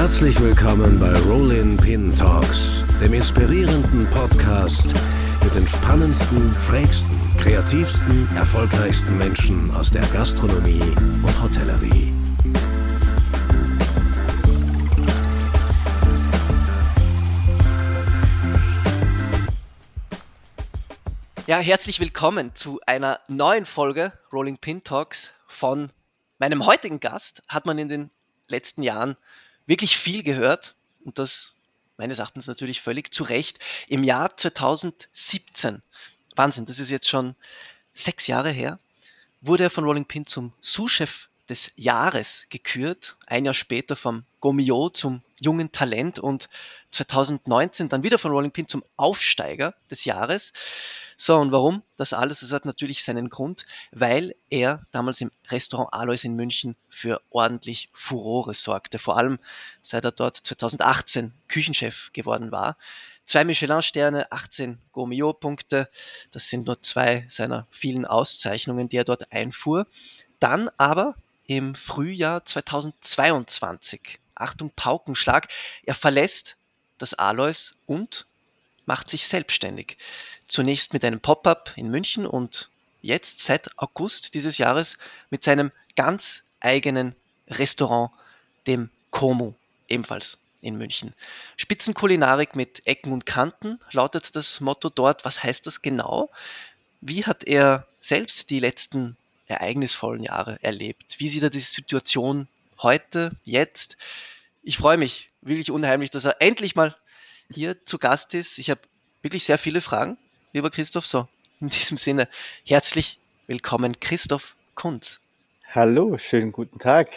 Herzlich willkommen bei Rollin Pin Talks, dem inspirierenden Podcast mit den spannendsten, schrägsten, kreativsten, erfolgreichsten Menschen aus der Gastronomie und Hotellerie. Ja, herzlich willkommen zu einer neuen Folge Rolling Pin Talks von meinem heutigen Gast. Hat man in den letzten Jahren wirklich viel gehört und das meines Erachtens natürlich völlig zu Recht. Im Jahr 2017, Wahnsinn, das ist jetzt schon sechs Jahre her, wurde er von Rolling Pin zum Sous-Chef des Jahres gekürt. Ein Jahr später vom Gomio zum jungen Talent und 2019 dann wieder von Rolling Pin zum Aufsteiger des Jahres. So, und warum das alles? Das hat natürlich seinen Grund, weil er damals im Restaurant Alois in München für ordentlich Furore sorgte. Vor allem seit er dort 2018 Küchenchef geworden war. Zwei Michelin-Sterne, 18 Gourmillot-Punkte. Das sind nur zwei seiner vielen Auszeichnungen, die er dort einfuhr. Dann aber im Frühjahr 2022, Achtung, Paukenschlag, er verlässt das Alois und macht sich selbstständig. Zunächst mit einem Pop-up in München und jetzt seit August dieses Jahres mit seinem ganz eigenen Restaurant, dem Como, ebenfalls in München. Spitzenkulinarik mit Ecken und Kanten lautet das Motto dort. Was heißt das genau? Wie hat er selbst die letzten ereignisvollen Jahre erlebt? Wie sieht er die Situation heute, jetzt? Ich freue mich wirklich unheimlich, dass er endlich mal hier zu Gast ist. Ich habe wirklich sehr viele Fragen lieber Christoph. So, in diesem Sinne, herzlich willkommen, Christoph Kunz. Hallo, schönen guten Tag.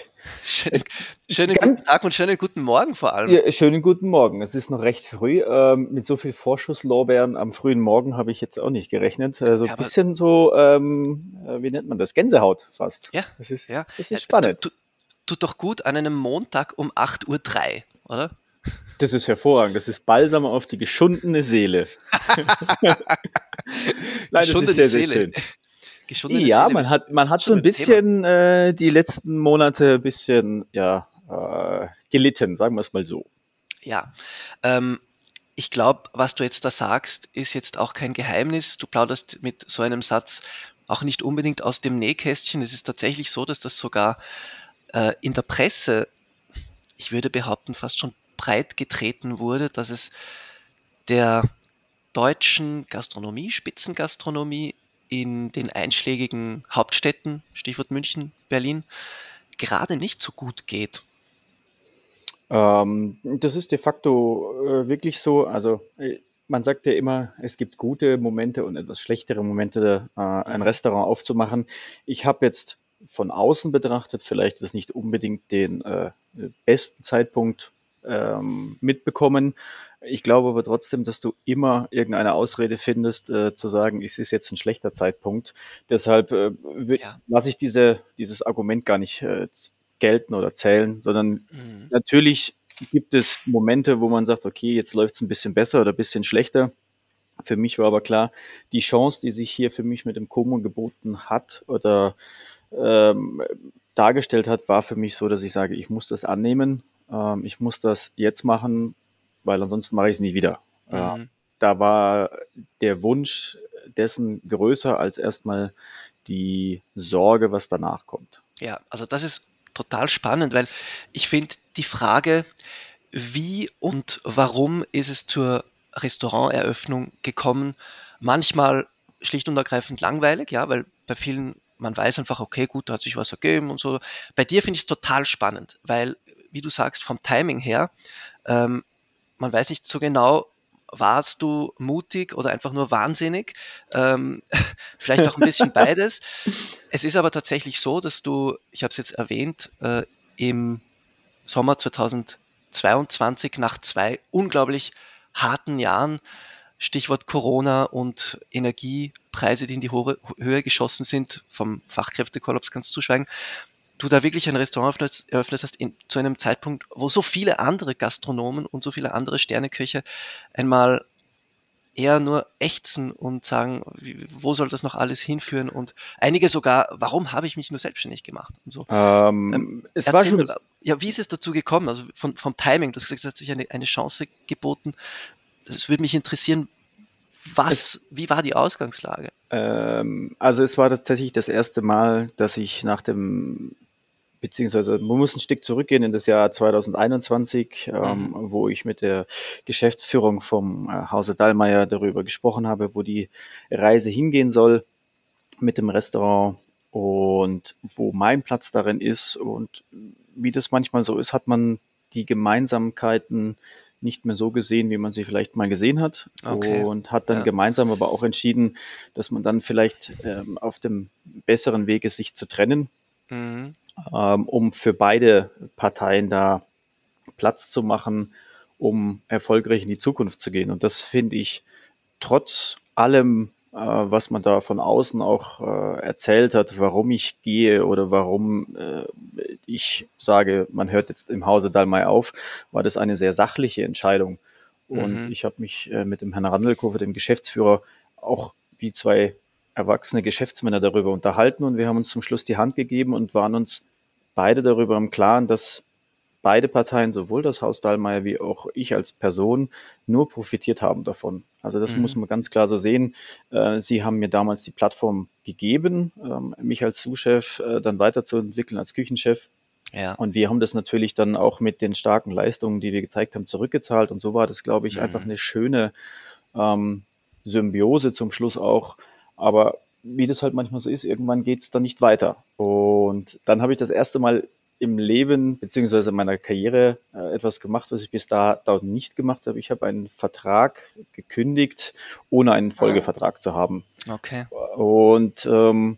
Schönen, schönen guten Tag und schönen guten Morgen vor allem. Ja, schönen guten Morgen. Es ist noch recht früh. Ähm, mit so viel Vorschusslorbeeren am frühen Morgen habe ich jetzt auch nicht gerechnet. Also ja, ein bisschen so, ähm, äh, wie nennt man das? Gänsehaut fast. Ja. Das ist, ja. Das ist spannend. Tut, tut doch gut an einem Montag um 8.03 Uhr, oder? Das ist hervorragend. Das ist Balsam auf die geschundene Seele. Nein, das ist sehr, sehr schön. Geschundene ja, Seele man hat, man hat so ein bisschen äh, die letzten Monate ein bisschen ja, äh, gelitten, sagen wir es mal so. Ja, ähm, ich glaube, was du jetzt da sagst, ist jetzt auch kein Geheimnis. Du plauderst mit so einem Satz auch nicht unbedingt aus dem Nähkästchen. Es ist tatsächlich so, dass das sogar äh, in der Presse, ich würde behaupten, fast schon breit getreten wurde, dass es der deutschen Gastronomie, Spitzengastronomie in den einschlägigen Hauptstädten, Stichwort München, Berlin, gerade nicht so gut geht. Ähm, das ist de facto äh, wirklich so. Also äh, man sagt ja immer, es gibt gute Momente und etwas schlechtere Momente, äh, ein. Restaurant aufzumachen. Ich habe jetzt von außen betrachtet vielleicht das nicht unbedingt den äh, besten Zeitpunkt ähm, mitbekommen. Ich glaube aber trotzdem, dass du immer irgendeine Ausrede findest, äh, zu sagen, es ist jetzt ein schlechter Zeitpunkt. Deshalb äh, ja. lasse ich diese, dieses Argument gar nicht äh, gelten oder zählen, sondern mhm. natürlich gibt es Momente, wo man sagt, okay, jetzt läuft es ein bisschen besser oder ein bisschen schlechter. Für mich war aber klar, die Chance, die sich hier für mich mit dem Como geboten hat oder ähm, dargestellt hat, war für mich so, dass ich sage, ich muss das annehmen ähm, ich muss das jetzt machen, weil ansonsten mache ich es nie wieder. Mhm. Äh, da war der Wunsch dessen größer als erstmal die Sorge, was danach kommt. Ja, also das ist total spannend, weil ich finde die Frage, wie und warum ist es zur Restauranteröffnung gekommen, manchmal schlicht und ergreifend langweilig, ja, weil bei vielen man weiß einfach, okay, gut, da hat sich was ergeben und so. Bei dir finde ich es total spannend, weil wie du sagst, vom Timing her, ähm, man weiß nicht so genau, warst du mutig oder einfach nur wahnsinnig? Ähm, vielleicht auch ein bisschen beides. Es ist aber tatsächlich so, dass du, ich habe es jetzt erwähnt, äh, im Sommer 2022 nach zwei unglaublich harten Jahren, Stichwort Corona und Energiepreise, die in die hohe Höhe geschossen sind, vom Fachkräftekollaps kannst du zuschweigen, du da wirklich ein Restaurant eröffnet, eröffnet hast in, zu einem Zeitpunkt, wo so viele andere Gastronomen und so viele andere Sterneköche einmal eher nur ächzen und sagen, wie, wo soll das noch alles hinführen und einige sogar, warum habe ich mich nur selbstständig gemacht und so. Ähm, ähm, es, war schon, Ja, wie ist es dazu gekommen? Also von, vom Timing, du hast gesagt, es hat sich eine, eine Chance geboten. Das würde mich interessieren, was, es, wie war die Ausgangslage? Ähm, also es war tatsächlich das erste Mal, dass ich nach dem, beziehungsweise man muss ein Stück zurückgehen in das Jahr 2021, ähm, mhm. wo ich mit der Geschäftsführung vom äh, Hause Dallmayr darüber gesprochen habe, wo die Reise hingehen soll mit dem Restaurant und wo mein Platz darin ist und wie das manchmal so ist, hat man die Gemeinsamkeiten nicht mehr so gesehen, wie man sie vielleicht mal gesehen hat. Okay. Und hat dann ja. gemeinsam aber auch entschieden, dass man dann vielleicht ähm, auf dem besseren Weg ist, sich zu trennen, mhm. ähm, um für beide Parteien da Platz zu machen, um erfolgreich in die Zukunft zu gehen. Und das finde ich trotz allem äh, was man da von außen auch äh, erzählt hat, warum ich gehe oder warum äh, ich sage, man hört jetzt im Hause Dalmai auf, war das eine sehr sachliche Entscheidung. Und mhm. ich habe mich äh, mit dem Herrn Randelkofer, dem Geschäftsführer, auch wie zwei erwachsene Geschäftsmänner darüber unterhalten und wir haben uns zum Schluss die Hand gegeben und waren uns beide darüber im Klaren, dass beide Parteien, sowohl das Haus Dahlmeier wie auch ich als Person, nur profitiert haben davon. Also das mhm. muss man ganz klar so sehen. Äh, sie haben mir damals die Plattform gegeben, ähm, mich als Sous-Chef äh, dann weiterzuentwickeln als Küchenchef. Ja. Und wir haben das natürlich dann auch mit den starken Leistungen, die wir gezeigt haben, zurückgezahlt. Und so war das, glaube ich, mhm. einfach eine schöne ähm, Symbiose zum Schluss auch. Aber wie das halt manchmal so ist, irgendwann geht es dann nicht weiter. Und dann habe ich das erste Mal im Leben beziehungsweise meiner Karriere äh, etwas gemacht, was ich bis da, da nicht gemacht habe. Ich habe einen Vertrag gekündigt, ohne einen ah. Folgevertrag zu haben. Okay. Und ähm,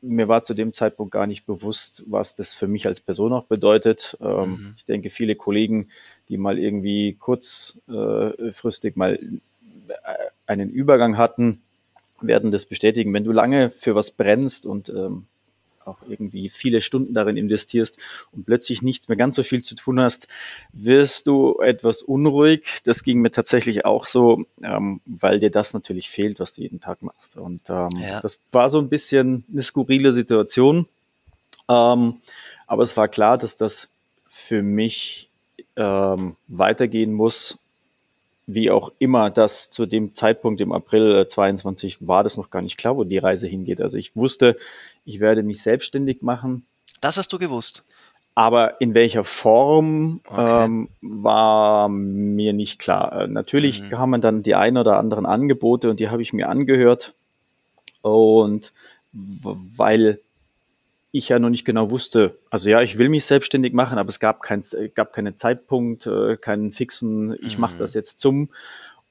mir war zu dem Zeitpunkt gar nicht bewusst, was das für mich als Person auch bedeutet. Ähm, mhm. Ich denke, viele Kollegen, die mal irgendwie kurzfristig mal äh, einen Übergang hatten, werden das bestätigen. Wenn du lange für was brennst und ähm, auch irgendwie viele Stunden darin investierst und plötzlich nichts mehr ganz so viel zu tun hast, wirst du etwas unruhig. Das ging mir tatsächlich auch so, ähm, weil dir das natürlich fehlt, was du jeden Tag machst. Und ähm, ja. das war so ein bisschen eine skurrile Situation. Ähm, aber es war klar, dass das für mich ähm, weitergehen muss wie auch immer das zu dem Zeitpunkt im April 22 war das noch gar nicht klar, wo die Reise hingeht. Also ich wusste, ich werde mich selbstständig machen. Das hast du gewusst. Aber in welcher Form okay. ähm, war mir nicht klar. Äh, natürlich mhm. kamen dann die ein oder anderen Angebote und die habe ich mir angehört. Und weil ich ja noch nicht genau wusste, also ja, ich will mich selbstständig machen, aber es gab, kein, gab keinen Zeitpunkt, äh, keinen fixen, ich mache das mhm. jetzt zum.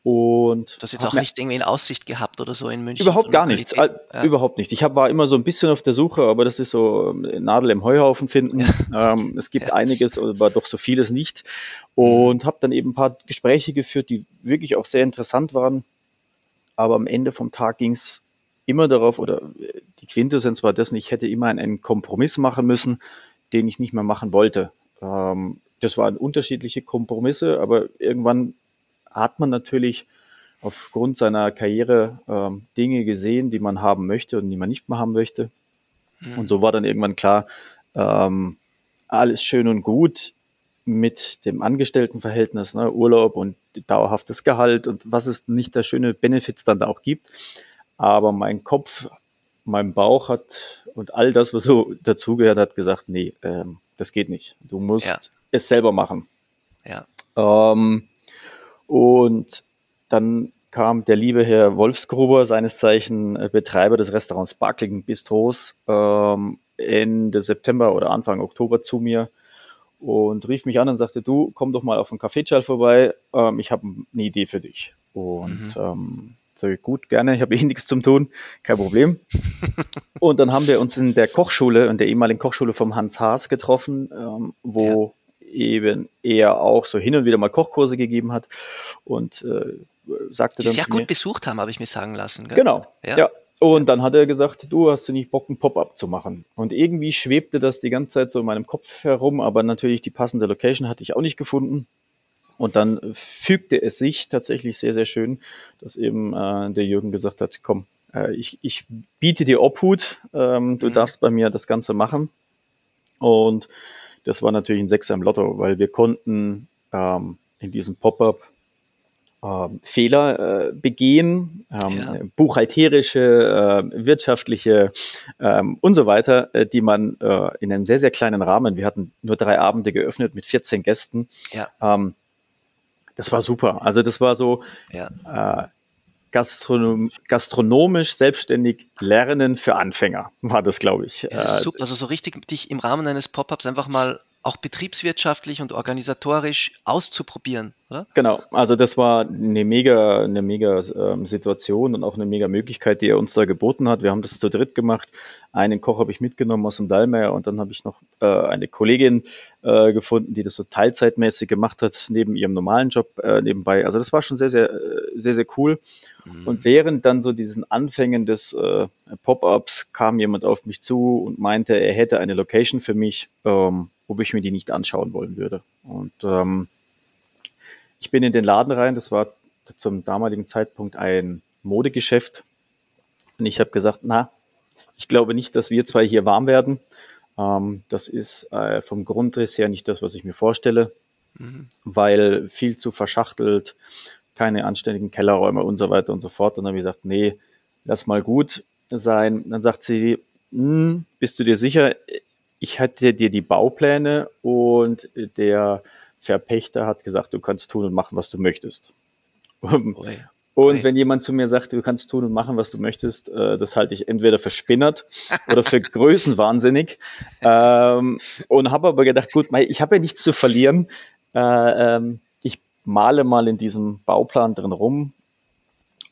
Und du hast jetzt auch nicht irgendwie in Aussicht gehabt oder so in München? Überhaupt gar nichts. Ja. Überhaupt nicht. Ich hab, war immer so ein bisschen auf der Suche, aber das ist so ähm, Nadel im Heuhaufen finden. Ja. Ähm, es gibt ja. einiges, aber doch so vieles nicht. Und habe dann eben ein paar Gespräche geführt, die wirklich auch sehr interessant waren. Aber am Ende vom Tag ging es immer darauf, oder die Quintessenz war dessen, ich hätte immer einen Kompromiss machen müssen, den ich nicht mehr machen wollte. Ähm, das waren unterschiedliche Kompromisse, aber irgendwann hat man natürlich aufgrund seiner Karriere ähm, Dinge gesehen, die man haben möchte und die man nicht mehr haben möchte. Mhm. Und so war dann irgendwann klar, ähm, alles schön und gut mit dem Angestelltenverhältnis, ne, Urlaub und dauerhaftes Gehalt und was es nicht der schöne Benefits dann da auch gibt. Aber mein Kopf, mein Bauch hat und all das, was so dazugehört, hat gesagt, nee, ähm, das geht nicht. Du musst ja. es selber machen. Ja. Ähm, und dann kam der liebe Herr Wolfsgruber, seines Zeichen äh, Betreiber des Restaurants Sparkling Bistros, ähm, Ende September oder Anfang Oktober zu mir und rief mich an und sagte, du, komm doch mal auf den Kaffeeschall vorbei, ähm, ich habe eine Idee für dich. Und mhm. ähm, so gut, gerne, ich habe eh nichts zum tun, kein Problem. und dann haben wir uns in der Kochschule, in der ehemaligen Kochschule vom Hans Haas getroffen, ähm, wo ja. eben er auch so hin und wieder mal Kochkurse gegeben hat und äh, sagte Die dann. sehr gut mir, besucht haben, habe ich mir sagen lassen. Gell? Genau, ja. ja. Und dann hat er gesagt, du hast du nicht Bock, ein Pop-up zu machen. Und irgendwie schwebte das die ganze Zeit so in meinem Kopf herum, aber natürlich die passende Location hatte ich auch nicht gefunden. Und dann fügte es sich tatsächlich sehr, sehr schön, dass eben äh, der Jürgen gesagt hat, komm, äh, ich, ich biete dir Obhut, ähm, du mhm. darfst bei mir das Ganze machen. Und das war natürlich ein Sechser im Lotto, weil wir konnten ähm, in diesem Pop-up ähm, Fehler äh, begehen, ähm, ja. buchhalterische, äh, wirtschaftliche ähm, und so weiter, äh, die man äh, in einem sehr, sehr kleinen Rahmen, wir hatten nur drei Abende geöffnet mit 14 Gästen, ja. Ähm, das war super. Also das war so ja. Äh, Gastronom gastronomisch selbstständig lernen für Anfänger, war das, glaube ich. Das ist äh, super. Also so richtig dich im Rahmen eines Pop-ups einfach mal auch betriebswirtschaftlich und organisatorisch auszuprobieren, oder? Genau, also das war eine mega, eine mega ähm, Situation und auch eine mega Möglichkeit, die er uns da geboten hat. Wir haben das zu dritt gemacht. Einen Koch habe ich mitgenommen aus dem Dallmayr und dann habe ich noch äh, eine Kollegin äh, gefunden, die das so teilzeitmäßig gemacht hat, neben ihrem normalen Job äh, nebenbei. Also das war schon sehr, sehr, äh, sehr, sehr cool. Mhm. Und während dann so diesen Anfängen des äh, Pop-ups kam jemand auf mich zu und meinte, er hätte eine Location für mich. Ähm, ob ich mir die nicht anschauen wollen würde. Und ähm, ich bin in den Laden rein, das war zum damaligen Zeitpunkt ein Modegeschäft. Und ich habe gesagt, na, ich glaube nicht, dass wir zwei hier warm werden. Ähm, das ist äh, vom Grundriss her nicht das, was ich mir vorstelle, mhm. weil viel zu verschachtelt, keine anständigen Kellerräume und so weiter und so fort. Und dann habe ich gesagt, nee, lass mal gut sein. Dann sagt sie, hm, bist du dir sicher? ich hatte dir die Baupläne und der Verpächter hat gesagt, du kannst tun und machen, was du möchtest. Und wenn jemand zu mir sagt, du kannst tun und machen, was du möchtest, äh, das halte ich entweder für spinnert oder für größenwahnsinnig. Ähm, und habe aber gedacht, gut, ich habe ja nichts zu verlieren. Äh, ähm, ich male mal in diesem Bauplan drin rum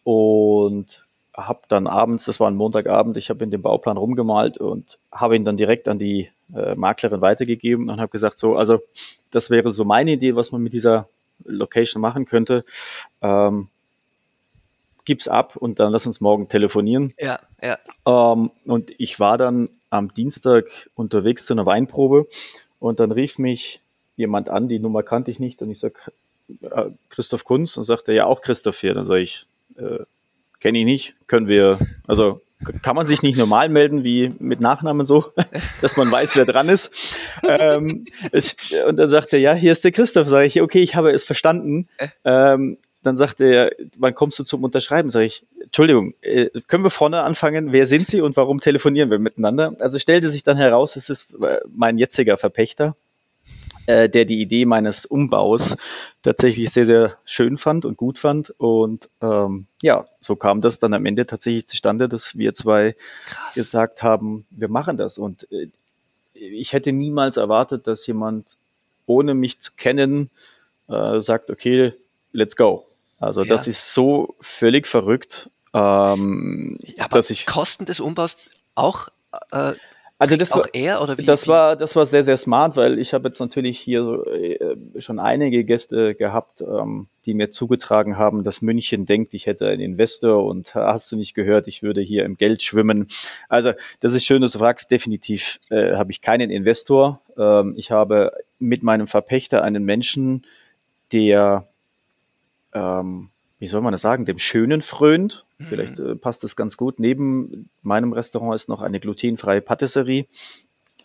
und habe dann abends, das war ein Montagabend, ich habe in dem Bauplan rumgemalt und habe ihn dann direkt an die äh, Maklerin weitergegeben und habe gesagt, so, also das wäre so meine Idee, was man mit dieser Location machen könnte. Ähm, gib's ab und dann lass uns morgen telefonieren. Ja, ja. Ähm, und ich war dann am Dienstag unterwegs zu einer Weinprobe und dann rief mich jemand an, die Nummer kannte ich nicht und ich sag äh, Christoph Kunz und sagte ja auch Christoph hier. Dann sage ich, äh, kenne ich nicht, können wir, also kann man sich nicht normal melden wie mit Nachnamen so, dass man weiß, wer dran ist. ähm, es, und dann sagt er, ja, hier ist der Christoph. Sage ich, okay, ich habe es verstanden. Ähm, dann sagt er, wann kommst du zum Unterschreiben? Sage ich, Entschuldigung, äh, können wir vorne anfangen? Wer sind Sie und warum telefonieren wir miteinander? Also stellte sich dann heraus, es ist äh, mein jetziger Verpächter, äh, der die Idee meines Umbaus tatsächlich sehr, sehr schön fand und gut fand. Und ähm, ja, so kam das dann am Ende tatsächlich zustande, dass wir zwei Krass. gesagt haben, wir machen das. Und äh, ich hätte niemals erwartet, dass jemand, ohne mich zu kennen, äh, sagt, okay, let's go. Also ja. das ist so völlig verrückt. Ähm, ja, dass ich Kosten des Umbaus auch äh, also das auch war, er oder wie? Das war das war sehr sehr smart, weil ich habe jetzt natürlich hier so, äh, schon einige Gäste gehabt, ähm, die mir zugetragen haben, dass München denkt, ich hätte einen Investor und hast du nicht gehört, ich würde hier im Geld schwimmen. Also das ist schön, dass du fragst. Definitiv äh, habe ich keinen Investor. Ähm, ich habe mit meinem Verpächter einen Menschen, der ähm, wie soll man das sagen, dem Schönen frönt. Mhm. Vielleicht äh, passt das ganz gut. Neben meinem Restaurant ist noch eine glutenfreie Patisserie,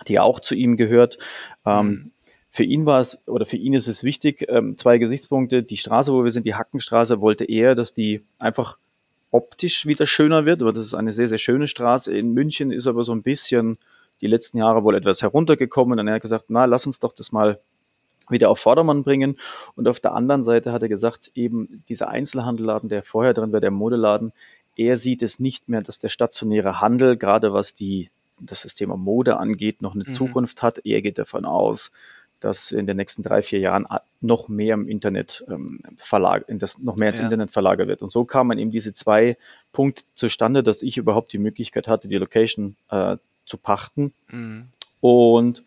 die auch zu ihm gehört. Ähm, mhm. Für ihn war es, oder für ihn ist es wichtig, ähm, zwei Gesichtspunkte. Die Straße, wo wir sind, die Hackenstraße, wollte er, dass die einfach optisch wieder schöner wird, aber das ist eine sehr, sehr schöne Straße. In München ist aber so ein bisschen die letzten Jahre wohl etwas heruntergekommen und er hat gesagt, na, lass uns doch das mal wieder auf Vordermann bringen. Und auf der anderen Seite hat er gesagt, eben dieser Einzelhandelladen, der vorher drin war, der Modeladen, er sieht es nicht mehr, dass der stationäre Handel, gerade was die, das, Thema Mode angeht, noch eine mhm. Zukunft hat. Er geht davon aus, dass in den nächsten drei, vier Jahren noch mehr im Internet ähm, verlag, das noch mehr ins ja. Internet verlagert wird. Und so kamen eben diese zwei Punkte zustande, dass ich überhaupt die Möglichkeit hatte, die Location äh, zu pachten. Mhm. Und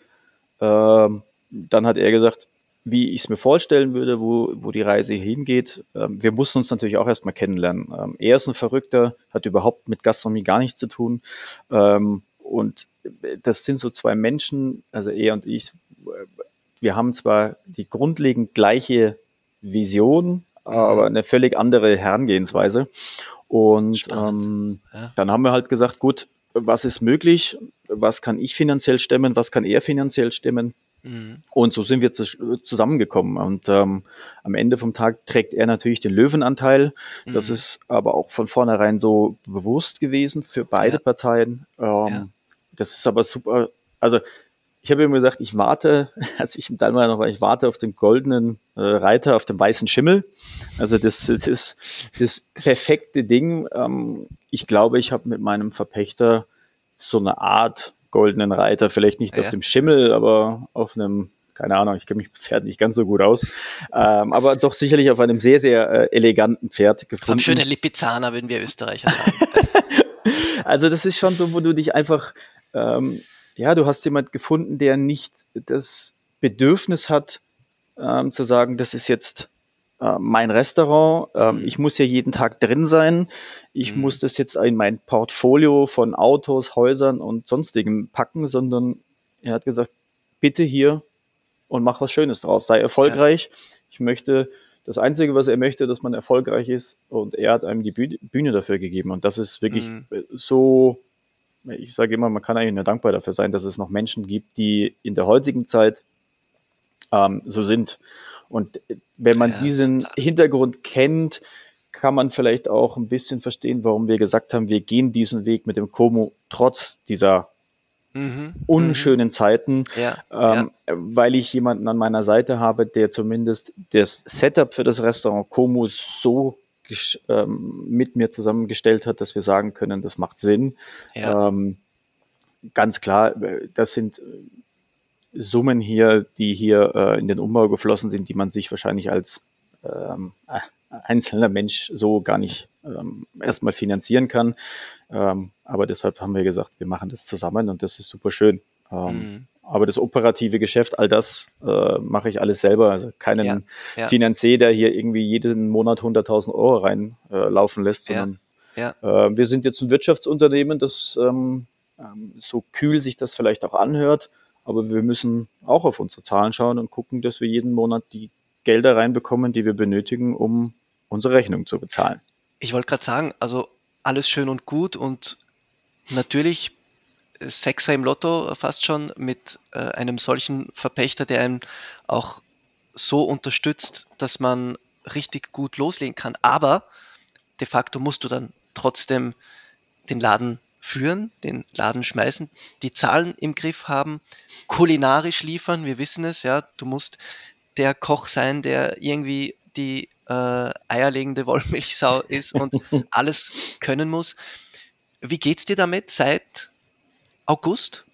ähm, dann hat er gesagt, wie ich es mir vorstellen würde, wo, wo die Reise hingeht. Ähm, wir mussten uns natürlich auch erstmal kennenlernen. Ähm, er ist ein Verrückter, hat überhaupt mit Gastronomie gar nichts zu tun. Ähm, und das sind so zwei Menschen, also er und ich, wir haben zwar die grundlegend gleiche Vision, aber eine völlig andere Herangehensweise. Und ähm, ja. dann haben wir halt gesagt, gut, was ist möglich? Was kann ich finanziell stemmen? Was kann er finanziell stemmen? Mhm. Und so sind wir zusammengekommen. Und ähm, am Ende vom Tag trägt er natürlich den Löwenanteil. Das mhm. ist aber auch von vornherein so bewusst gewesen für beide ja. Parteien. Ähm, ja. Das ist aber super. Also ich habe immer gesagt, ich warte, als ich im Dalmar noch war, ich warte auf den goldenen äh, Reiter, auf dem weißen Schimmel. Also das, das ist das perfekte Ding. Ähm, ich glaube, ich habe mit meinem Verpächter so eine Art goldenen Reiter, vielleicht nicht ja. auf dem Schimmel, aber auf einem, keine Ahnung, ich kenne mich mit Pferden nicht ganz so gut aus, ähm, aber doch sicherlich auf einem sehr, sehr äh, eleganten Pferd gefunden. schöne Lipizzaner, würden wir Österreicher sagen. also das ist schon so, wo du dich einfach, ähm, ja, du hast jemand gefunden, der nicht das Bedürfnis hat, ähm, zu sagen, das ist jetzt äh, mein Restaurant. Ähm, mhm. Ich muss ja jeden Tag drin sein. Ich mhm. muss das jetzt in mein Portfolio von Autos, Häusern und sonstigen packen, sondern er hat gesagt, bitte hier und mach was Schönes draus. Sei erfolgreich. Ja. Ich möchte, das Einzige, was er möchte, dass man erfolgreich ist und er hat einem die Bühne dafür gegeben. Und das ist wirklich mhm. so, ich sage immer, man kann eigentlich nur dankbar dafür sein, dass es noch Menschen gibt, die in der heutigen Zeit ähm, so sind. Und wenn man ja, diesen total. Hintergrund kennt, kann man vielleicht auch ein bisschen verstehen, warum wir gesagt haben, wir gehen diesen Weg mit dem Como trotz dieser mhm, unschönen mhm. Zeiten, ja, ähm, ja. weil ich jemanden an meiner Seite habe, der zumindest das Setup für das Restaurant Como so ähm, mit mir zusammengestellt hat, dass wir sagen können, das macht Sinn. Ja. Ähm, ganz klar, äh, das sind Summen hier, die hier äh, in den Umbau geflossen sind, die man sich wahrscheinlich als ähm, äh, einzelner Mensch so gar nicht ähm, erstmal finanzieren kann. Ähm, aber deshalb haben wir gesagt, wir machen das zusammen und das ist super schön. Ähm, mhm. Aber das operative Geschäft, all das äh, mache ich alles selber. Also keinen ja, ja. Finanzier, der hier irgendwie jeden Monat 100.000 Euro reinlaufen äh, lässt, sondern ja, äh, wir sind jetzt ein Wirtschaftsunternehmen, das ähm, ähm, so kühl sich das vielleicht auch anhört, aber wir müssen auch auf unsere Zahlen schauen und gucken, dass wir jeden Monat die Gelder reinbekommen, die wir benötigen, um unsere Rechnung zu bezahlen. Ich wollte gerade sagen, also alles schön und gut und natürlich Sechser im Lotto fast schon mit äh, einem solchen Verpächter, der einen auch so unterstützt, dass man richtig gut loslegen kann. Aber de facto musst du dann trotzdem den Laden führen, den Laden schmeißen, die Zahlen im Griff haben, kulinarisch liefern, wir wissen es, ja, du musst der Koch sein, der irgendwie die äh, eierlegende Wollmilchsau ist und alles können muss. Wie geht's dir damit seit August?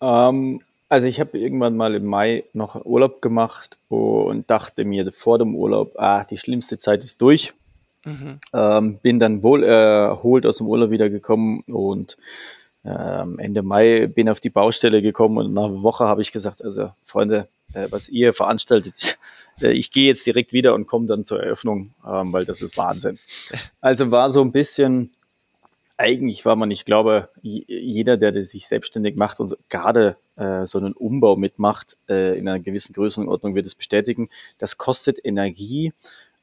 Ähm, also ich habe irgendwann mal im Mai noch Urlaub gemacht und dachte mir vor dem Urlaub, ah, die schlimmste Zeit ist durch. Mhm. Ähm, bin dann wohl erholt aus dem Urlaub wiedergekommen und ähm, Ende Mai bin auf die Baustelle gekommen und nach einer Woche habe ich gesagt, also Freunde, äh, was ihr veranstaltet, äh, ich gehe jetzt direkt wieder und komme dann zur Eröffnung, ähm, weil das ist Wahnsinn. Also war so ein bisschen, eigentlich war man, ich glaube, jeder, der sich selbstständig macht und gerade äh, so einen Umbau mitmacht, äh, in einer gewissen Größenordnung wird es bestätigen, das kostet Energie.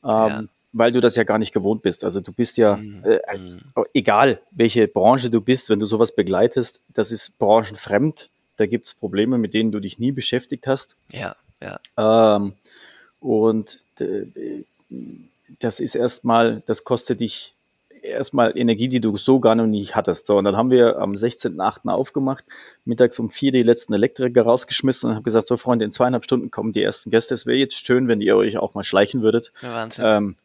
Ähm, ja weil du das ja gar nicht gewohnt bist. Also du bist ja, mhm. äh, als, mhm. egal welche Branche du bist, wenn du sowas begleitest, das ist branchenfremd. Da gibt es Probleme, mit denen du dich nie beschäftigt hast. Ja, ja. Ähm, und äh, das ist erstmal, das kostet dich erstmal Energie, die du so gar noch nicht hattest. So, und dann haben wir am 16.8. aufgemacht, mittags um vier die letzten Elektriker rausgeschmissen und haben gesagt, so Freunde, in zweieinhalb Stunden kommen die ersten Gäste. Es wäre jetzt schön, wenn ihr euch auch mal schleichen würdet. Wahnsinn. Ähm,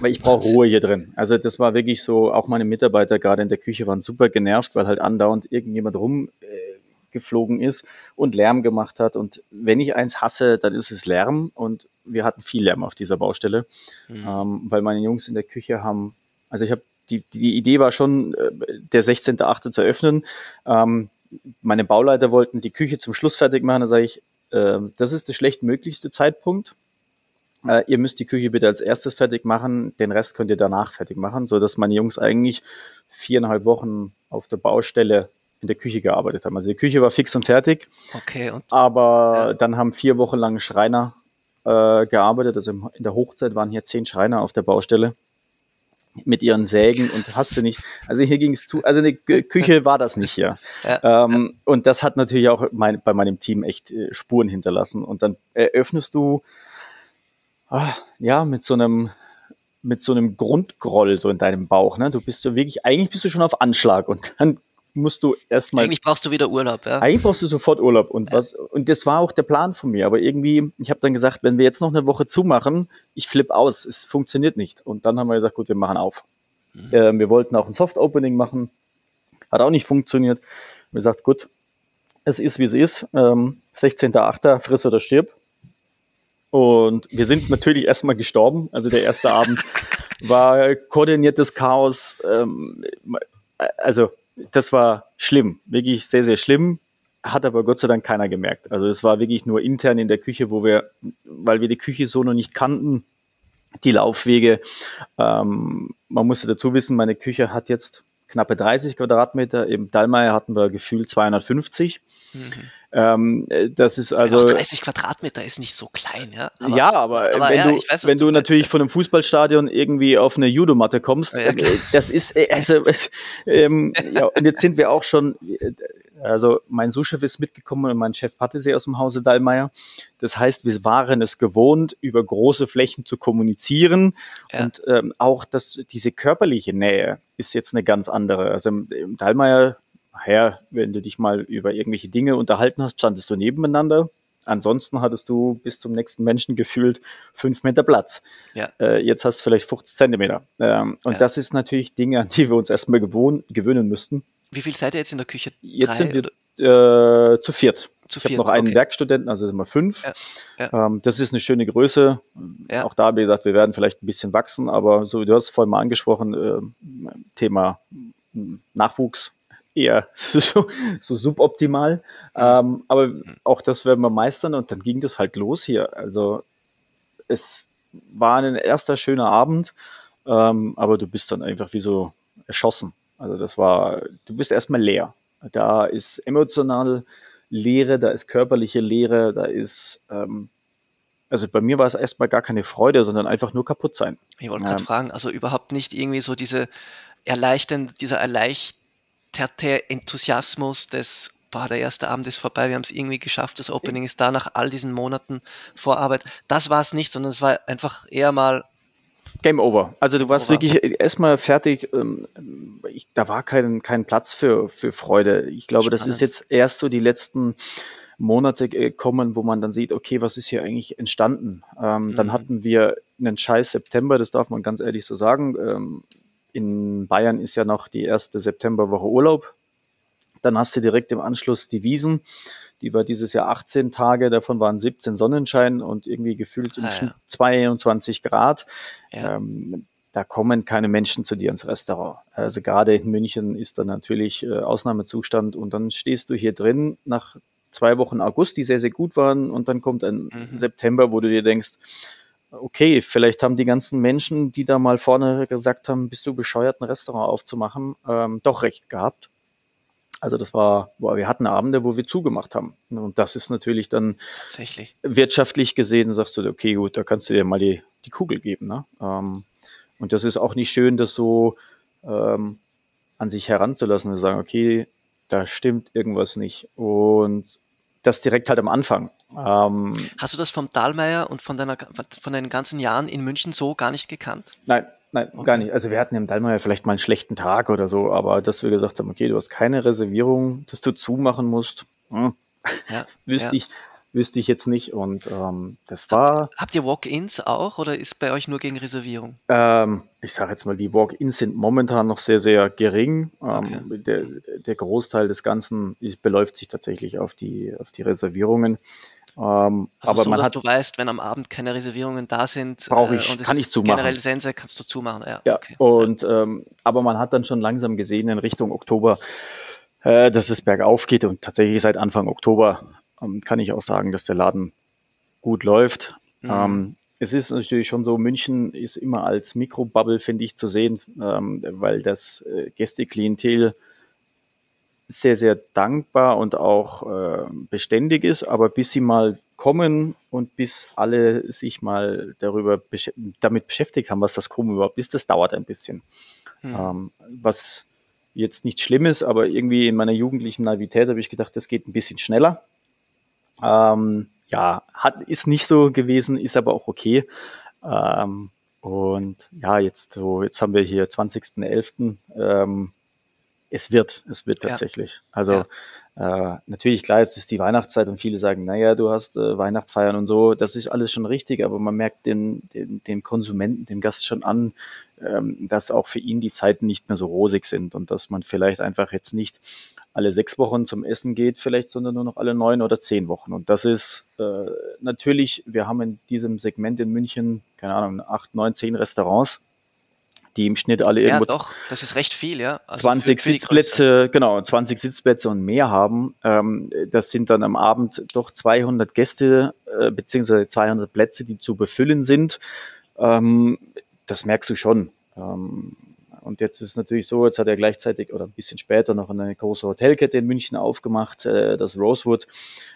weil ich brauche Ruhe hier drin. Also das war wirklich so, auch meine Mitarbeiter gerade in der Küche waren super genervt, weil halt andauernd irgendjemand rumgeflogen äh, ist und Lärm gemacht hat. Und wenn ich eins hasse, dann ist es Lärm. Und wir hatten viel Lärm auf dieser Baustelle, mhm. ähm, weil meine Jungs in der Küche haben, also ich habe die, die Idee war schon, äh, der 16.8. zu öffnen. Ähm, meine Bauleiter wollten die Küche zum Schluss fertig machen. Da sage ich, äh, das ist der schlechtmöglichste Zeitpunkt äh, ihr müsst die Küche bitte als erstes fertig machen, den Rest könnt ihr danach fertig machen, so dass meine Jungs eigentlich viereinhalb Wochen auf der Baustelle in der Küche gearbeitet haben. Also die Küche war fix und fertig. Okay. Und, aber ja. dann haben vier Wochen lang Schreiner äh, gearbeitet. Also in der Hochzeit waren hier zehn Schreiner auf der Baustelle, mit ihren Sägen und hast du nicht. Also hier ging es zu, also eine Küche war das nicht hier. Ja, ähm, ja. Und das hat natürlich auch mein, bei meinem Team echt äh, Spuren hinterlassen. Und dann eröffnest du ah, ja mit so einem mit so einem Grundgroll so in deinem Bauch. Ne? Du bist so wirklich, eigentlich bist du schon auf Anschlag und dann musst du erstmal. Eigentlich brauchst du wieder Urlaub, ja. Eigentlich brauchst du sofort Urlaub. Und, was, und das war auch der Plan von mir. Aber irgendwie, ich habe dann gesagt, wenn wir jetzt noch eine Woche zumachen, ich flippe aus. Es funktioniert nicht. Und dann haben wir gesagt, gut, wir machen auf. Mhm. Äh, wir wollten auch ein Soft-Opening machen. Hat auch nicht funktioniert. Wir gesagt, gut, es ist, wie es ist. Ähm, 16.8. friss oder stirb. Und wir sind natürlich erstmal gestorben. Also der erste Abend war koordiniertes Chaos. Ähm, also das war schlimm, wirklich sehr, sehr schlimm. Hat aber Gott sei Dank keiner gemerkt. Also es war wirklich nur intern in der Küche, wo wir, weil wir die Küche so noch nicht kannten, die Laufwege. Ähm, man musste dazu wissen, meine Küche hat jetzt knappe 30 Quadratmeter. Im Dallmayr hatten wir gefühlt 250. Mhm. Ähm, das ist also. 30 Quadratmeter ist nicht so klein, ja. Aber, ja, aber, aber wenn ja, du, weiß, wenn du, du natürlich von einem Fußballstadion irgendwie auf eine Judomatte kommst, ja, äh, das ist, äh, also, ähm, ja, und jetzt sind wir auch schon, also mein Sous-Chef ist mitgekommen und mein Chef Patisee aus dem Hause Dallmayr. Das heißt, wir waren es gewohnt, über große Flächen zu kommunizieren ja. und ähm, auch das, diese körperliche Nähe ist jetzt eine ganz andere. Also im, im Dallmayr her, wenn du dich mal über irgendwelche Dinge unterhalten hast, standest du nebeneinander. Ansonsten hattest du bis zum nächsten Menschen gefühlt fünf Meter Platz. Ja. Äh, jetzt hast du vielleicht 50 Zentimeter. Ähm, und ja. das ist natürlich Dinge, an die wir uns erstmal gewohn, gewöhnen müssten. Wie viel seid ihr jetzt in der Küche? Jetzt Drei, sind wir äh, zu viert. Zu ich habe noch einen okay. Werkstudenten, also sind wir fünf. Ja. Ja. Ähm, das ist eine schöne Größe. Ja. Auch da, wie gesagt, wir werden vielleicht ein bisschen wachsen, aber so, du hast es vorhin mal angesprochen, äh, Thema Nachwuchs eher so, so suboptimal. Ähm, aber auch das werden wir meistern und dann ging das halt los hier. Also es war ein erster schöner Abend, ähm, aber du bist dann einfach wie so erschossen. Also das war, du bist erstmal leer. Da ist emotional Leere, da ist körperliche Leere, da ist, ähm, also bei mir war es erstmal gar keine Freude, sondern einfach nur kaputt sein. Ich wollte gerade fragen, also überhaupt nicht irgendwie so diese erleichtern, dieser erleichternde der Enthusiasmus des, boah, der erste Abend ist vorbei, wir haben es irgendwie geschafft, das Opening ist da nach all diesen Monaten Vorarbeit. Das war es nicht, sondern es war einfach eher mal Game over. Also du warst over. wirklich erstmal fertig. Ähm, ich, da war kein, kein Platz für, für Freude. Ich glaube, Spannend. das ist jetzt erst so die letzten Monate gekommen, wo man dann sieht, okay, was ist hier eigentlich entstanden? Ähm, mhm. Dann hatten wir einen scheiß September, das darf man ganz ehrlich so sagen. Ähm, in Bayern ist ja noch die erste Septemberwoche Urlaub. Dann hast du direkt im Anschluss die Wiesen. Die war dieses Jahr 18 Tage, davon waren 17 Sonnenschein und irgendwie gefühlt ah, ja. 22 Grad. Ja. Ähm, da kommen keine Menschen zu dir ins Restaurant. Also gerade in München ist da natürlich äh, Ausnahmezustand und dann stehst du hier drin nach zwei Wochen August, die sehr, sehr gut waren und dann kommt ein mhm. September, wo du dir denkst, okay, vielleicht haben die ganzen Menschen, die da mal vorne gesagt haben, bist du bescheuert, ein Restaurant aufzumachen, ähm, doch recht gehabt. Also das war, boah, wir hatten Abende, wo wir zugemacht haben. Und das ist natürlich dann wirtschaftlich gesehen, sagst du, okay, gut, da kannst du dir mal die, die Kugel geben. Ne? Ähm, und das ist auch nicht schön, das so ähm, an sich heranzulassen und sagen, okay, da stimmt irgendwas nicht. Und das direkt halt am Anfang. Ähm, Hast du das vom Dahlmeier und von, deiner, von deinen ganzen Jahren in München so gar nicht gekannt? Nein, nein, okay. gar nicht. Also wir hatten im Dahlmeier vielleicht mal einen schlechten Tag oder so, aber dass wir gesagt haben, okay, du hast keine Reservierung, dass du zumachen musst, hm, ja, wüsste ja. ich, wüsste ich jetzt nicht. Und ähm, das war. Habt, habt ihr Walk-ins auch oder ist bei euch nur gegen Reservierung? Ähm, ich sage jetzt mal, die Walk-ins sind momentan noch sehr, sehr gering. Ähm, okay. der, der, Großteil des Ganzen ist, beläuft sich tatsächlich auf die, auf die Reservierungen. Ähm, also aber so, man dass hat, du weißt, wenn am Abend keine Reservierungen da sind, brauche ich, äh, und kann ich zumachen. generell Sense, kannst du zumachen. Ja, ja okay. und ähm, aber man hat dann schon langsam gesehen in Richtung Oktober, äh, dass es bergauf geht und tatsächlich seit Anfang Oktober ähm, kann ich auch sagen, dass der Laden gut läuft. Mhm. Ähm, es ist natürlich schon so, München ist immer als Mikrobubble, finde ich, zu sehen, ähm, weil das äh, Gästeklientel sehr, sehr dankbar und auch äh, beständig ist, aber bis sie mal kommen und bis alle sich mal darüber besch damit beschäftigt haben, was das Chrom überhaupt ist, das dauert ein bisschen. Mhm. Ähm, was jetzt nicht schlimm ist, aber irgendwie in meiner jugendlichen Naivität habe ich gedacht, das geht ein bisschen schneller. Ähm, ja, hat, ist nicht so gewesen, ist aber auch okay. Ähm, und ja, jetzt so, jetzt haben wir hier 20.11. Ähm, es wird, es wird tatsächlich. Ja. Also ja. Äh, natürlich, klar, jetzt ist die Weihnachtszeit und viele sagen, naja, du hast äh, Weihnachtsfeiern und so, das ist alles schon richtig, aber man merkt den, den, den Konsumenten, dem Gast schon an, ähm, dass auch für ihn die Zeiten nicht mehr so rosig sind und dass man vielleicht einfach jetzt nicht alle sechs Wochen zum Essen geht, vielleicht, sondern nur noch alle neun oder zehn Wochen. Und das ist äh, natürlich, wir haben in diesem Segment in München, keine Ahnung, acht, neun, zehn Restaurants die im Schnitt alle irgendwo. Ja, doch, das ist recht viel, ja. Also 20 Sitzplätze, genau, 20 Sitzplätze und mehr haben. Ähm, das sind dann am Abend doch 200 Gäste, äh, beziehungsweise 200 Plätze, die zu befüllen sind. Ähm, das merkst du schon. Ähm, und jetzt ist es natürlich so, jetzt hat er gleichzeitig oder ein bisschen später noch eine große Hotelkette in München aufgemacht, äh, das Rosewood,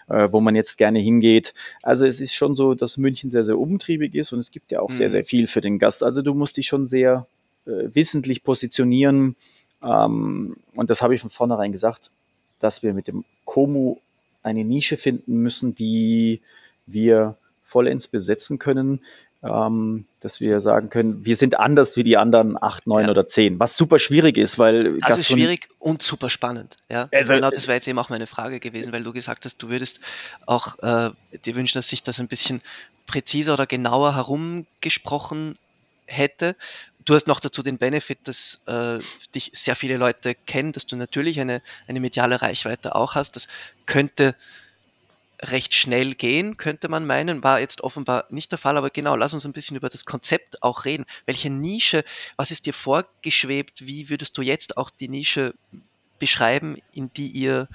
äh, wo man jetzt gerne hingeht. Also es ist schon so, dass München sehr, sehr umtriebig ist und es gibt ja auch mhm. sehr, sehr viel für den Gast. Also du musst dich schon sehr wissentlich positionieren. Ähm, und das habe ich von vornherein gesagt, dass wir mit dem Komu eine Nische finden müssen, die wir vollends besetzen können, ähm, dass wir sagen können, wir sind anders wie die anderen acht, neun ja. oder zehn, was super schwierig ist, weil das ist schwierig und super spannend. Ja, also, genau, das wäre jetzt eben auch meine Frage gewesen, weil du gesagt hast, du würdest auch äh, dir wünschen, dass sich das ein bisschen präziser oder genauer herumgesprochen hätte du hast noch dazu den Benefit, dass äh, dich sehr viele Leute kennen, dass du natürlich eine, eine mediale Reichweite auch hast. Das könnte recht schnell gehen, könnte man meinen, war jetzt offenbar nicht der Fall, aber genau, lass uns ein bisschen über das Konzept auch reden. Welche Nische, was ist dir vorgeschwebt, wie würdest du jetzt auch die Nische beschreiben, in die ihr,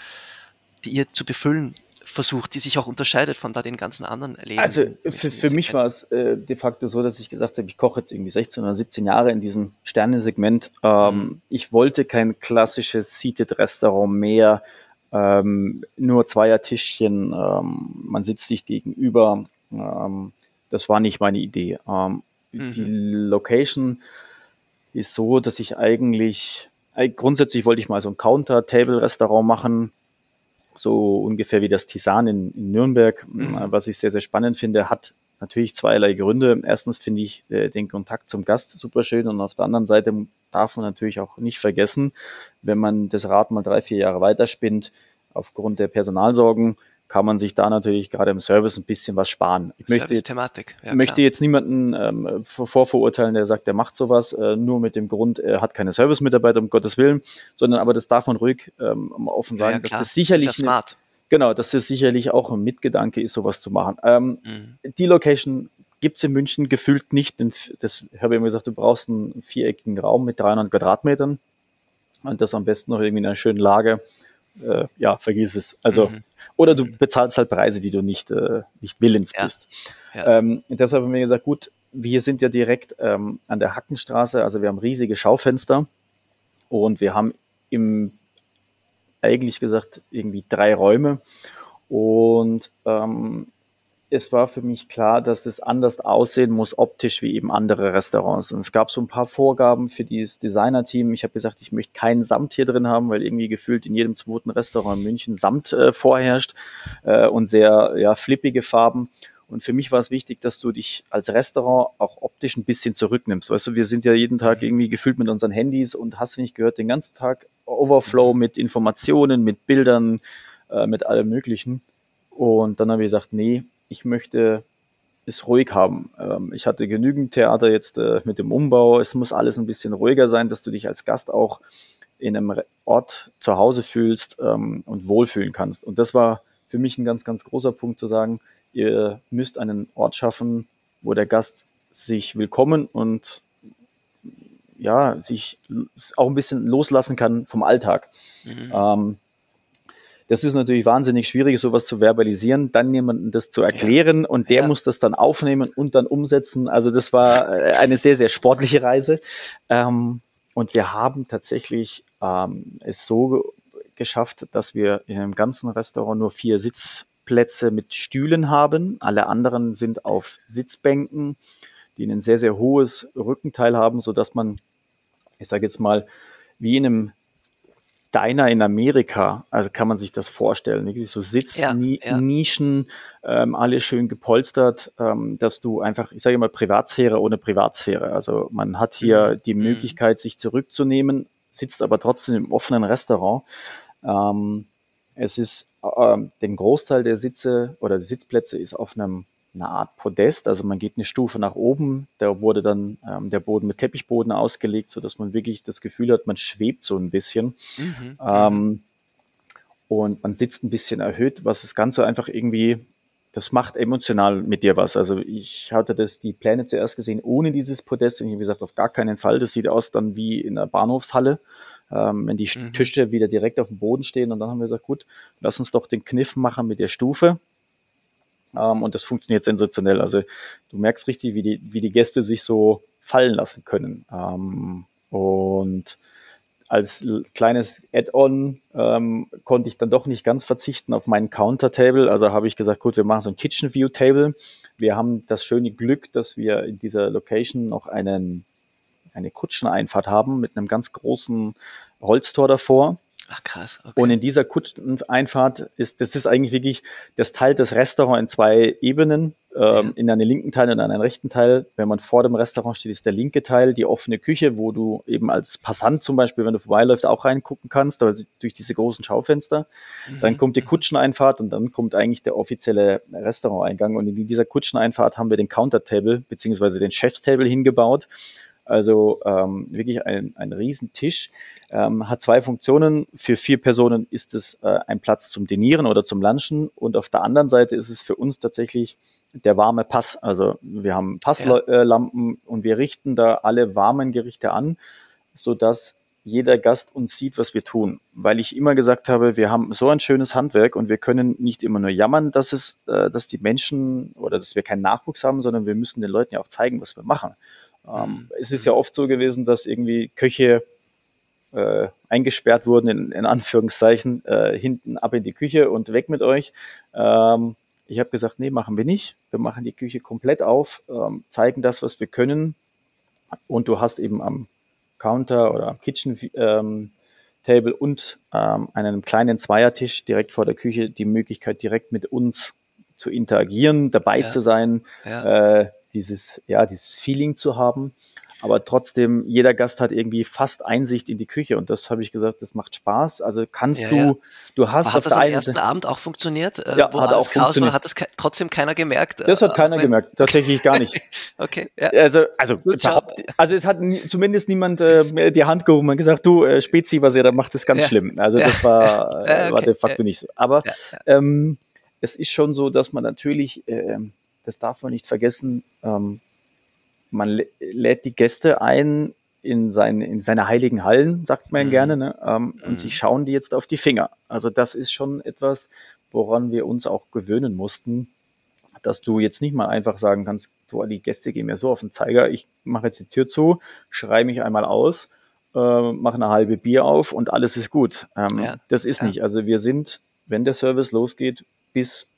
die ihr zu befüllen versucht, die sich auch unterscheidet von da den ganzen anderen Leben. Also für, für mich war es äh, de facto so, dass ich gesagt habe, ich koche jetzt irgendwie 16 oder 17 Jahre in diesem Sternensegment. Ähm, mhm. Ich wollte kein klassisches Seated Restaurant mehr, ähm, nur Zweiertischchen, ähm, man sitzt sich gegenüber. Ähm, das war nicht meine Idee. Ähm, mhm. Die Location ist so, dass ich eigentlich, äh, grundsätzlich wollte ich mal so ein Counter-Table-Restaurant machen, so ungefähr wie das Tisan in, in Nürnberg, mhm. was ich sehr, sehr spannend finde, hat natürlich zweierlei Gründe. Erstens finde ich äh, den Kontakt zum Gast super schön und auf der anderen Seite darf man natürlich auch nicht vergessen, wenn man das Rad mal drei, vier Jahre weiterspinnt, aufgrund der Personalsorgen, kann man sich da natürlich gerade im Service ein bisschen was sparen. Ich möchte jetzt, ja, möchte jetzt niemanden ähm, vorverurteilen, der sagt, der macht sowas, äh, nur mit dem Grund, er hat keine Service-Mitarbeiter, um Gottes Willen, sondern aber das darf man ruhig ähm, offen sagen, ja, dass das sicherlich das ist ja smart. genau, dass das sicherlich auch ein Mitgedanke ist, sowas zu machen. Ähm, mhm. Die Location gibt's in München gefühlt nicht. Das habe ich immer gesagt, du brauchst einen viereckigen Raum mit 300 Quadratmetern und das am besten noch irgendwie in einer schönen Lage. Äh, ja, vergiss es. Also mhm. Oder du bezahlst halt Preise, die du nicht, äh, nicht willens ja. bist. Ja. Ähm, deshalb haben wir gesagt, gut, wir sind ja direkt ähm, an der Hackenstraße, also wir haben riesige Schaufenster und wir haben im, eigentlich gesagt, irgendwie drei Räume. Und ähm, es war für mich klar, dass es anders aussehen muss optisch wie eben andere Restaurants. Und es gab so ein paar Vorgaben für dieses Designer-Team. Ich habe gesagt, ich möchte keinen Samt hier drin haben, weil irgendwie gefühlt in jedem zweiten Restaurant in München Samt äh, vorherrscht äh, und sehr ja, flippige Farben. Und für mich war es wichtig, dass du dich als Restaurant auch optisch ein bisschen zurücknimmst. Weißt du, wir sind ja jeden Tag irgendwie gefühlt mit unseren Handys und hast du nicht gehört, den ganzen Tag Overflow mit Informationen, mit Bildern, äh, mit allem Möglichen. Und dann habe ich gesagt, nee, ich möchte es ruhig haben. Ähm, ich hatte genügend Theater jetzt äh, mit dem Umbau. Es muss alles ein bisschen ruhiger sein, dass du dich als Gast auch in einem Ort zu Hause fühlst ähm, und wohlfühlen kannst. Und das war für mich ein ganz, ganz großer Punkt zu sagen, ihr müsst einen Ort schaffen, wo der Gast sich willkommen und ja, sich auch ein bisschen loslassen kann vom Alltag. Mhm. Ähm, das ist natürlich wahnsinnig schwierig, sowas zu verbalisieren, dann jemandem das zu erklären ja. und der ja. muss das dann aufnehmen und dann umsetzen. Also das war äh, eine sehr, sehr sportliche Reise. Ähm, und wir haben tatsächlich ähm, es so geschafft, dass wir in einem ganzen Restaurant nur vier Sitz Sitzplätze mit Stühlen haben. Alle anderen sind auf Sitzbänken, die ein sehr, sehr hohes Rückenteil haben, sodass man, ich sage jetzt mal, wie in einem Diner in Amerika, also kann man sich das vorstellen, wirklich so Sitznischen, ja, ja. ähm, alle schön gepolstert, ähm, dass du einfach, ich sage mal, Privatsphäre ohne Privatsphäre. Also man hat hier mhm. die mhm. Möglichkeit, sich zurückzunehmen, sitzt aber trotzdem im offenen Restaurant. Ähm, es ist, ähm, den Großteil der Sitze oder der Sitzplätze ist auf einem eine Art Podest, also man geht eine Stufe nach oben. Da wurde dann ähm, der Boden mit Teppichboden ausgelegt, sodass man wirklich das Gefühl hat, man schwebt so ein bisschen. Mhm. Ähm, und man sitzt ein bisschen erhöht, was das Ganze einfach irgendwie, das macht emotional mit dir was. Also ich hatte das, die Pläne zuerst gesehen ohne dieses Podest und ich habe gesagt, auf gar keinen Fall. Das sieht aus dann wie in der Bahnhofshalle. Ähm, wenn die mhm. Tische wieder direkt auf dem Boden stehen und dann haben wir gesagt, gut, lass uns doch den Kniff machen mit der Stufe ähm, und das funktioniert sensationell. Also du merkst richtig, wie die, wie die Gäste sich so fallen lassen können. Ähm, und als kleines Add-on ähm, konnte ich dann doch nicht ganz verzichten auf meinen Counter-Table. Also habe ich gesagt, gut, wir machen so ein Kitchen View Table. Wir haben das schöne Glück, dass wir in dieser Location noch einen, eine Kutscheneinfahrt haben mit einem ganz großen Holztor davor. Ach krass. Okay. Und in dieser Kutscheneinfahrt ist, das ist eigentlich wirklich, das teilt das Restaurant in zwei Ebenen, ähm, ja. in einen linken Teil und einen rechten Teil. Wenn man vor dem Restaurant steht, ist der linke Teil die offene Küche, wo du eben als Passant zum Beispiel, wenn du vorbeiläufst, auch reingucken kannst, also durch diese großen Schaufenster. Mhm. Dann kommt die Kutscheneinfahrt und dann kommt eigentlich der offizielle Restauranteingang. Und in dieser Kutscheneinfahrt haben wir den Countertable beziehungsweise den Chefstable hingebaut. Also ähm, wirklich ein, ein Riesentisch ähm, hat zwei Funktionen. Für vier Personen ist es äh, ein Platz zum Dinieren oder zum Lunchen und auf der anderen Seite ist es für uns tatsächlich der warme Pass. Also wir haben Passlampen ja. und wir richten da alle warmen Gerichte an, sodass jeder Gast uns sieht, was wir tun. Weil ich immer gesagt habe, wir haben so ein schönes Handwerk und wir können nicht immer nur jammern, dass es, äh, dass die Menschen oder dass wir keinen Nachwuchs haben, sondern wir müssen den Leuten ja auch zeigen, was wir machen. Ähm, mhm. es ist ja oft so gewesen, dass irgendwie Köche äh, eingesperrt wurden, in, in Anführungszeichen, äh, hinten ab in die Küche und weg mit euch. Ähm, ich habe gesagt, nee, machen wir nicht. Wir machen die Küche komplett auf, ähm, zeigen das, was wir können. Und du hast eben am Counter oder am Kitchen ähm, Table und ähm, einen kleinen Zweiertisch direkt vor der Küche die Möglichkeit, direkt mit uns zu interagieren, dabei ja. zu sein, ja. Äh, dieses, ja, dieses Feeling zu haben aber trotzdem, jeder Gast hat irgendwie fast Einsicht in die Küche und das habe ich gesagt, das macht Spaß. Also kannst ja, du, ja. du hast aber hat das am ersten Abend auch funktioniert? Äh, ja, hat auch funktioniert. War, hat das trotzdem keiner gemerkt? Das hat äh, keiner gemerkt, tatsächlich gar nicht. okay. Ja. Also, also, also es hat zumindest niemand äh, die Hand gehoben und gesagt, du äh, Spezi, was ihr da macht, ist ganz schlimm. Also das war, äh, okay. war de facto nicht so. Aber ähm, es ist schon so, dass man natürlich, äh, das darf man nicht vergessen, ähm, man lädt die Gäste ein in, sein, in seine heiligen Hallen, sagt man mhm. gerne, ne? ähm, mhm. und sie schauen die jetzt auf die Finger. Also das ist schon etwas, woran wir uns auch gewöhnen mussten, dass du jetzt nicht mal einfach sagen kannst, du, die Gäste gehen mir so auf den Zeiger, ich mache jetzt die Tür zu, schreibe mich einmal aus, äh, mache eine halbe Bier auf und alles ist gut. Ähm, ja. Das ist ja. nicht. Also wir sind, wenn der Service losgeht, bis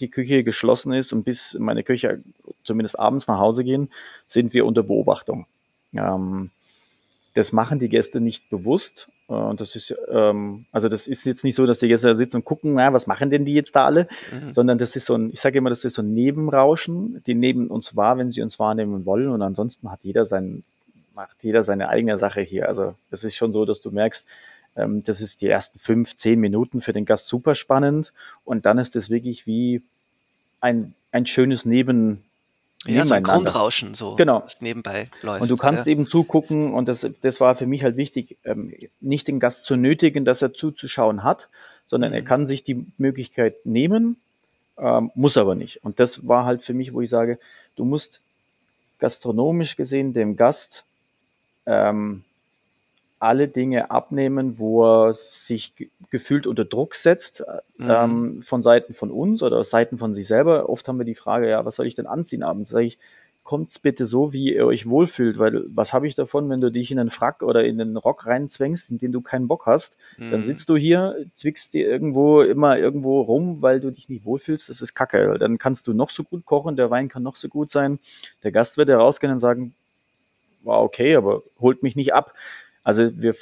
die Küche geschlossen ist und bis meine Küche zumindest abends nach Hause gehen, sind wir unter Beobachtung. Ähm, das machen die Gäste nicht bewusst. Äh, und das ist, ähm, also das ist jetzt nicht so, dass die Gäste da sitzen und gucken, na, was machen denn die jetzt da alle? Mhm. Sondern das ist so ein, ich sage immer, das ist so ein Nebenrauschen. Die nehmen uns wahr, wenn sie uns wahrnehmen wollen. Und ansonsten hat jeder sein, macht jeder seine eigene Sache hier. Also das ist schon so, dass du merkst, ähm, das ist die ersten fünf, zehn Minuten für den Gast super spannend und dann ist es wirklich wie ein, ein schönes Neben, ja, so ein Grundrauschen, so genau. was nebenbei läuft. Und du kannst ja. eben zugucken, und das, das war für mich halt wichtig, ähm, nicht den Gast zu nötigen, dass er zuzuschauen hat, sondern mhm. er kann sich die Möglichkeit nehmen, ähm, muss aber nicht. Und das war halt für mich, wo ich sage, du musst gastronomisch gesehen dem Gast ähm, alle Dinge abnehmen, wo er sich gefühlt unter Druck setzt, äh, mhm. ähm, von Seiten von uns oder Seiten von sich selber. Oft haben wir die Frage, ja, was soll ich denn anziehen abends? Sag ich, kommt's bitte so, wie ihr euch wohlfühlt, weil was habe ich davon, wenn du dich in einen Frack oder in einen Rock reinzwängst, in den du keinen Bock hast, mhm. dann sitzt du hier, zwickst dir irgendwo immer irgendwo rum, weil du dich nicht wohlfühlst, das ist kacke. Dann kannst du noch so gut kochen, der Wein kann noch so gut sein, der Gast wird herausgehen und sagen, war okay, aber holt mich nicht ab. Also wir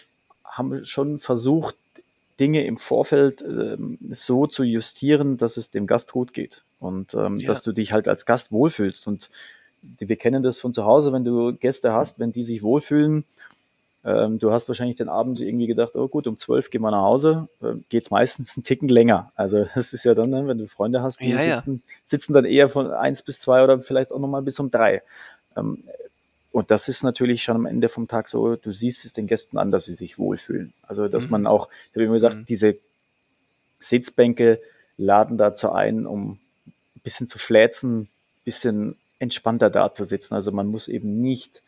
haben schon versucht, Dinge im Vorfeld ähm, so zu justieren, dass es dem Gast gut geht und ähm, ja. dass du dich halt als Gast wohlfühlst. Und wir kennen das von zu Hause, wenn du Gäste hast, wenn die sich wohlfühlen. Ähm, du hast wahrscheinlich den Abend irgendwie gedacht, oh gut, um zwölf gehen wir nach Hause, äh, geht's meistens einen Ticken länger. Also das ist ja dann, ne, wenn du Freunde hast, die ja, sitzen, ja. sitzen, dann eher von eins bis zwei oder vielleicht auch nochmal bis um drei. Ähm, und das ist natürlich schon am Ende vom Tag so, du siehst es den Gästen an, dass sie sich wohlfühlen. Also, dass mhm. man auch, ich habe immer gesagt, mhm. diese Sitzbänke laden dazu ein, um ein bisschen zu fläzen, ein bisschen entspannter da zu sitzen. Also man muss eben nicht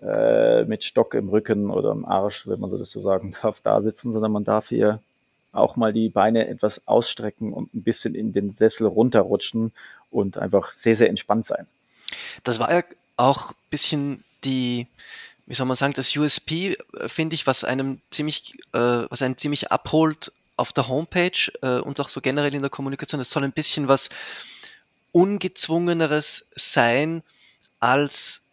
äh, mit Stock im Rücken oder im Arsch, wenn man das so sagen darf, da sitzen, sondern man darf hier auch mal die Beine etwas ausstrecken und ein bisschen in den Sessel runterrutschen und einfach sehr, sehr entspannt sein. Das war ja auch ein bisschen die, wie soll man sagen, das USP, äh, finde ich, was einem ziemlich, äh, was einen ziemlich abholt auf der Homepage äh, und auch so generell in der Kommunikation. Es soll ein bisschen was ungezwungeneres sein als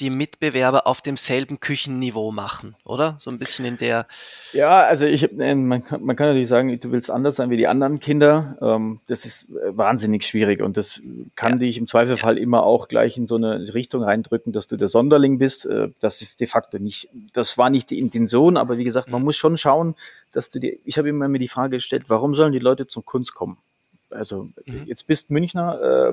die Mitbewerber auf demselben Küchenniveau machen, oder? So ein bisschen in der. Ja, also ich, äh, man, kann, man kann natürlich sagen, du willst anders sein wie die anderen Kinder. Ähm, das ist äh, wahnsinnig schwierig und das kann ja. dich im Zweifelfall immer auch gleich in so eine Richtung reindrücken, dass du der Sonderling bist. Äh, das ist de facto nicht, das war nicht die Intention, aber wie gesagt, man mhm. muss schon schauen, dass du dir, ich habe immer mir die Frage gestellt, warum sollen die Leute zum Kunst kommen? Also mhm. jetzt bist Münchner, äh,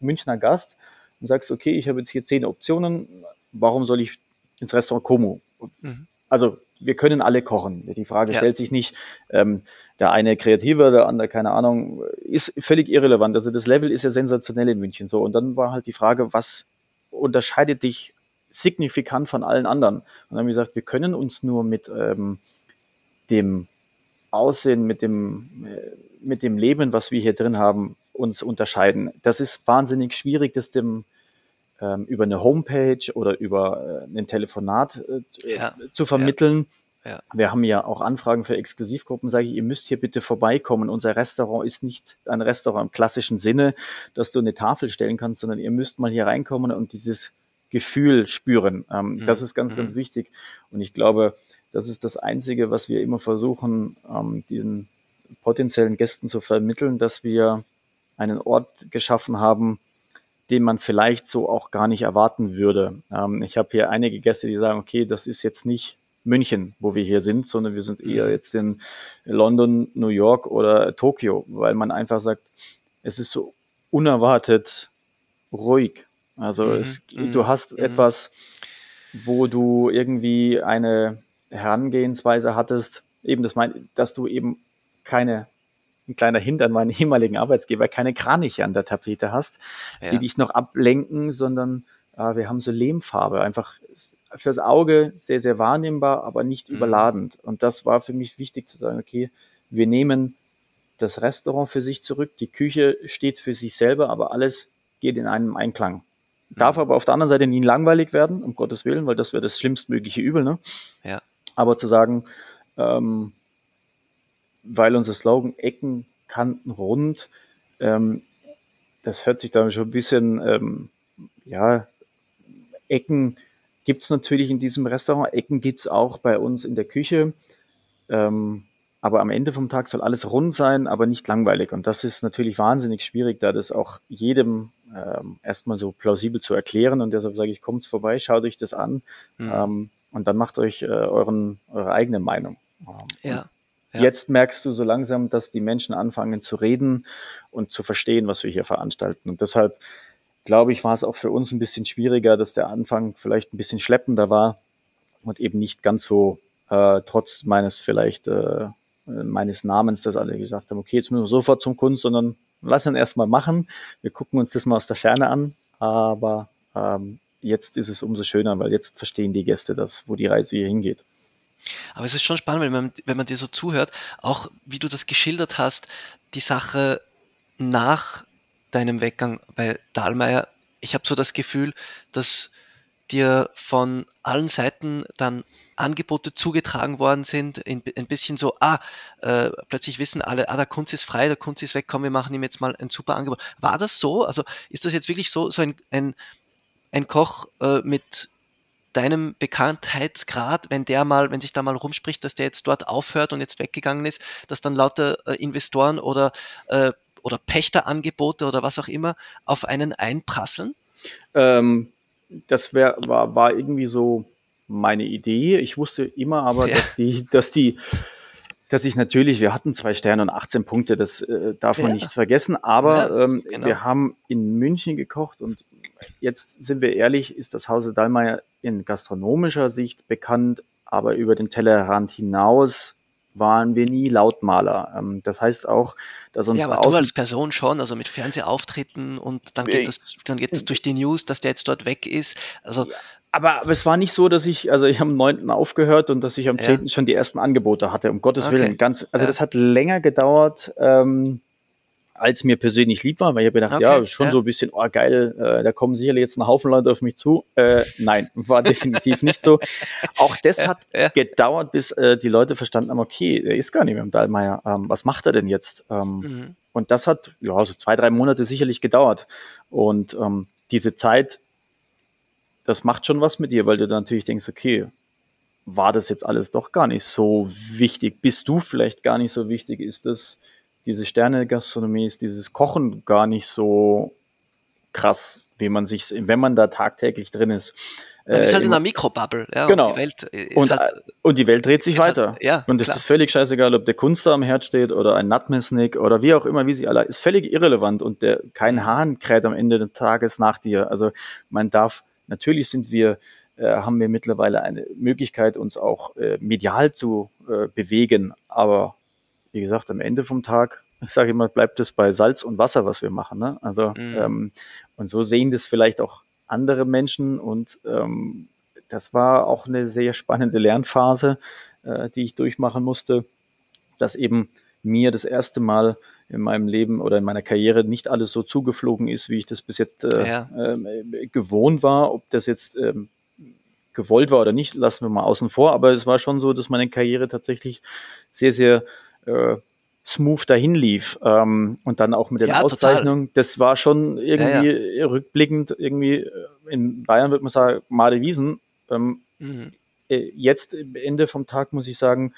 Münchner Gast und sagst, okay, ich habe jetzt hier zehn Optionen, warum soll ich ins Restaurant Como? Mhm. Also wir können alle kochen. Die Frage ja. stellt sich nicht, ähm, der eine kreativer, der andere keine Ahnung, ist völlig irrelevant. Also das Level ist ja sensationell in München so. Und dann war halt die Frage, was unterscheidet dich signifikant von allen anderen? Und dann haben wir gesagt, wir können uns nur mit ähm, dem Aussehen, mit dem, äh, mit dem Leben, was wir hier drin haben, uns unterscheiden. Das ist wahnsinnig schwierig, das dem ähm, über eine Homepage oder über äh, ein Telefonat äh, ja. zu vermitteln. Ja. Ja. Wir haben ja auch Anfragen für Exklusivgruppen, sage ich, ihr müsst hier bitte vorbeikommen. Unser Restaurant ist nicht ein Restaurant im klassischen Sinne, dass du eine Tafel stellen kannst, sondern ihr müsst mal hier reinkommen und dieses Gefühl spüren. Ähm, mhm. Das ist ganz, ganz mhm. wichtig. Und ich glaube, das ist das Einzige, was wir immer versuchen, ähm, diesen potenziellen Gästen zu vermitteln, dass wir einen Ort geschaffen haben, den man vielleicht so auch gar nicht erwarten würde. Ähm, ich habe hier einige Gäste, die sagen, okay, das ist jetzt nicht München, wo wir hier sind, sondern wir sind eher mhm. jetzt in London, New York oder Tokio, weil man einfach sagt, es ist so unerwartet ruhig. Also mhm. es, du mhm. hast mhm. etwas, wo du irgendwie eine Herangehensweise hattest, eben das mein, dass du eben keine ein kleiner Hint an meinen ehemaligen Arbeitsgeber, keine Kraniche an der Tapete hast, ja. die dich noch ablenken, sondern äh, wir haben so Lehmfarbe, einfach fürs Auge sehr, sehr wahrnehmbar, aber nicht mhm. überladend. Und das war für mich wichtig zu sagen, okay, wir nehmen das Restaurant für sich zurück, die Küche steht für sich selber, aber alles geht in einem Einklang. Darf mhm. aber auf der anderen Seite nie langweilig werden, um Gottes Willen, weil das wäre das schlimmstmögliche Übel. Ne? Ja. Aber zu sagen, ähm, weil unser Slogan Ecken, Kanten, Rund, ähm, das hört sich da schon ein bisschen, ähm, ja, Ecken gibt es natürlich in diesem Restaurant, Ecken gibt es auch bei uns in der Küche. Ähm, aber am Ende vom Tag soll alles rund sein, aber nicht langweilig. Und das ist natürlich wahnsinnig schwierig, da das auch jedem ähm, erstmal so plausibel zu erklären. Und deshalb sage ich, kommt vorbei, schaut euch das an mhm. ähm, und dann macht euch äh, euren, eure eigene Meinung. Ähm, ja. Ja. Jetzt merkst du so langsam, dass die Menschen anfangen zu reden und zu verstehen, was wir hier veranstalten. Und deshalb glaube ich, war es auch für uns ein bisschen schwieriger, dass der Anfang vielleicht ein bisschen schleppender war und eben nicht ganz so äh, trotz meines vielleicht äh, meines Namens, dass alle gesagt haben, okay, jetzt müssen wir sofort zum Kunden, sondern lass ihn erstmal machen. Wir gucken uns das mal aus der Ferne an, aber ähm, jetzt ist es umso schöner, weil jetzt verstehen die Gäste das, wo die Reise hier hingeht. Aber es ist schon spannend, wenn man, wenn man dir so zuhört, auch wie du das geschildert hast, die Sache nach deinem Weggang bei Dahlmeier ich habe so das Gefühl, dass dir von allen Seiten dann Angebote zugetragen worden sind, ein bisschen so, ah, äh, plötzlich wissen alle, ah, der Kunst ist frei, der Kunst ist weg, komm, wir machen ihm jetzt mal ein super Angebot. War das so? Also ist das jetzt wirklich so, so ein, ein, ein Koch äh, mit deinem Bekanntheitsgrad, wenn der mal, wenn sich da mal rumspricht, dass der jetzt dort aufhört und jetzt weggegangen ist, dass dann lauter äh, Investoren oder, äh, oder Pächterangebote oder was auch immer auf einen einprasseln? Ähm, das wär, war, war irgendwie so meine Idee. Ich wusste immer aber, ja. dass die, dass die, dass ich natürlich, wir hatten zwei Sterne und 18 Punkte, das äh, darf man ja. nicht vergessen, aber ja, ähm, genau. wir haben in München gekocht und jetzt sind wir ehrlich, ist das Hause Dallmayr in gastronomischer Sicht bekannt, aber über den Tellerrand hinaus waren wir nie Lautmaler. Ähm, das heißt auch, dass uns Ja, aber du als Person schon, also mit Fernsehauftritten und dann geht das, dann geht das durch die News, dass der jetzt dort weg ist. Also ja, aber, aber es war nicht so, dass ich, also ich habe am 9. aufgehört und dass ich am 10. Ja. schon die ersten Angebote hatte, um Gottes okay. Willen. Ganz, also ja. das hat länger gedauert. Ähm, als mir persönlich lieb war, weil ich habe gedacht, okay, ja, schon ja. so ein bisschen, oh geil, äh, da kommen sicherlich jetzt ein Haufen Leute auf mich zu. Äh, nein, war definitiv nicht so. Auch das ja, hat ja. gedauert, bis äh, die Leute verstanden haben, okay, er ist gar nicht mehr im Dahlmeier. Ähm, was macht er denn jetzt? Ähm, mhm. Und das hat ja so zwei, drei Monate sicherlich gedauert. Und ähm, diese Zeit, das macht schon was mit dir, weil du dann natürlich denkst, okay, war das jetzt alles doch gar nicht so wichtig? Bist du vielleicht gar nicht so wichtig? Ist das diese Sterne-Gastronomie ist dieses Kochen gar nicht so krass, wie man sich, wenn man da tagtäglich drin ist. Man ist halt äh, in einer Mikrobubble, ja. Genau. Und die Welt, und, halt, und die Welt dreht sich weiter. Halt, ja, und es ist völlig scheißegal, ob der Kunst da am Herd steht oder ein Nutmesnik oder wie auch immer, wie sie alle, ist völlig irrelevant und der, kein. Hahn kräht am Ende des Tages nach dir. Also man darf, natürlich sind wir, äh, haben wir mittlerweile eine Möglichkeit, uns auch äh, medial zu äh, bewegen, aber wie gesagt, am Ende vom Tag, ich sage immer, bleibt es bei Salz und Wasser, was wir machen. Ne? Also mhm. ähm, und so sehen das vielleicht auch andere Menschen und ähm, das war auch eine sehr spannende Lernphase, äh, die ich durchmachen musste, dass eben mir das erste Mal in meinem Leben oder in meiner Karriere nicht alles so zugeflogen ist, wie ich das bis jetzt äh, ja. äh, gewohnt war. Ob das jetzt ähm, gewollt war oder nicht, lassen wir mal außen vor. Aber es war schon so, dass meine Karriere tatsächlich sehr, sehr äh, smooth dahin lief. Ähm, und dann auch mit den ja, Auszeichnungen. Total. Das war schon irgendwie ja, ja. rückblickend, irgendwie äh, in Bayern würde man sagen, Made Wiesen. Ähm, mhm. äh, jetzt Ende vom Tag muss ich sagen,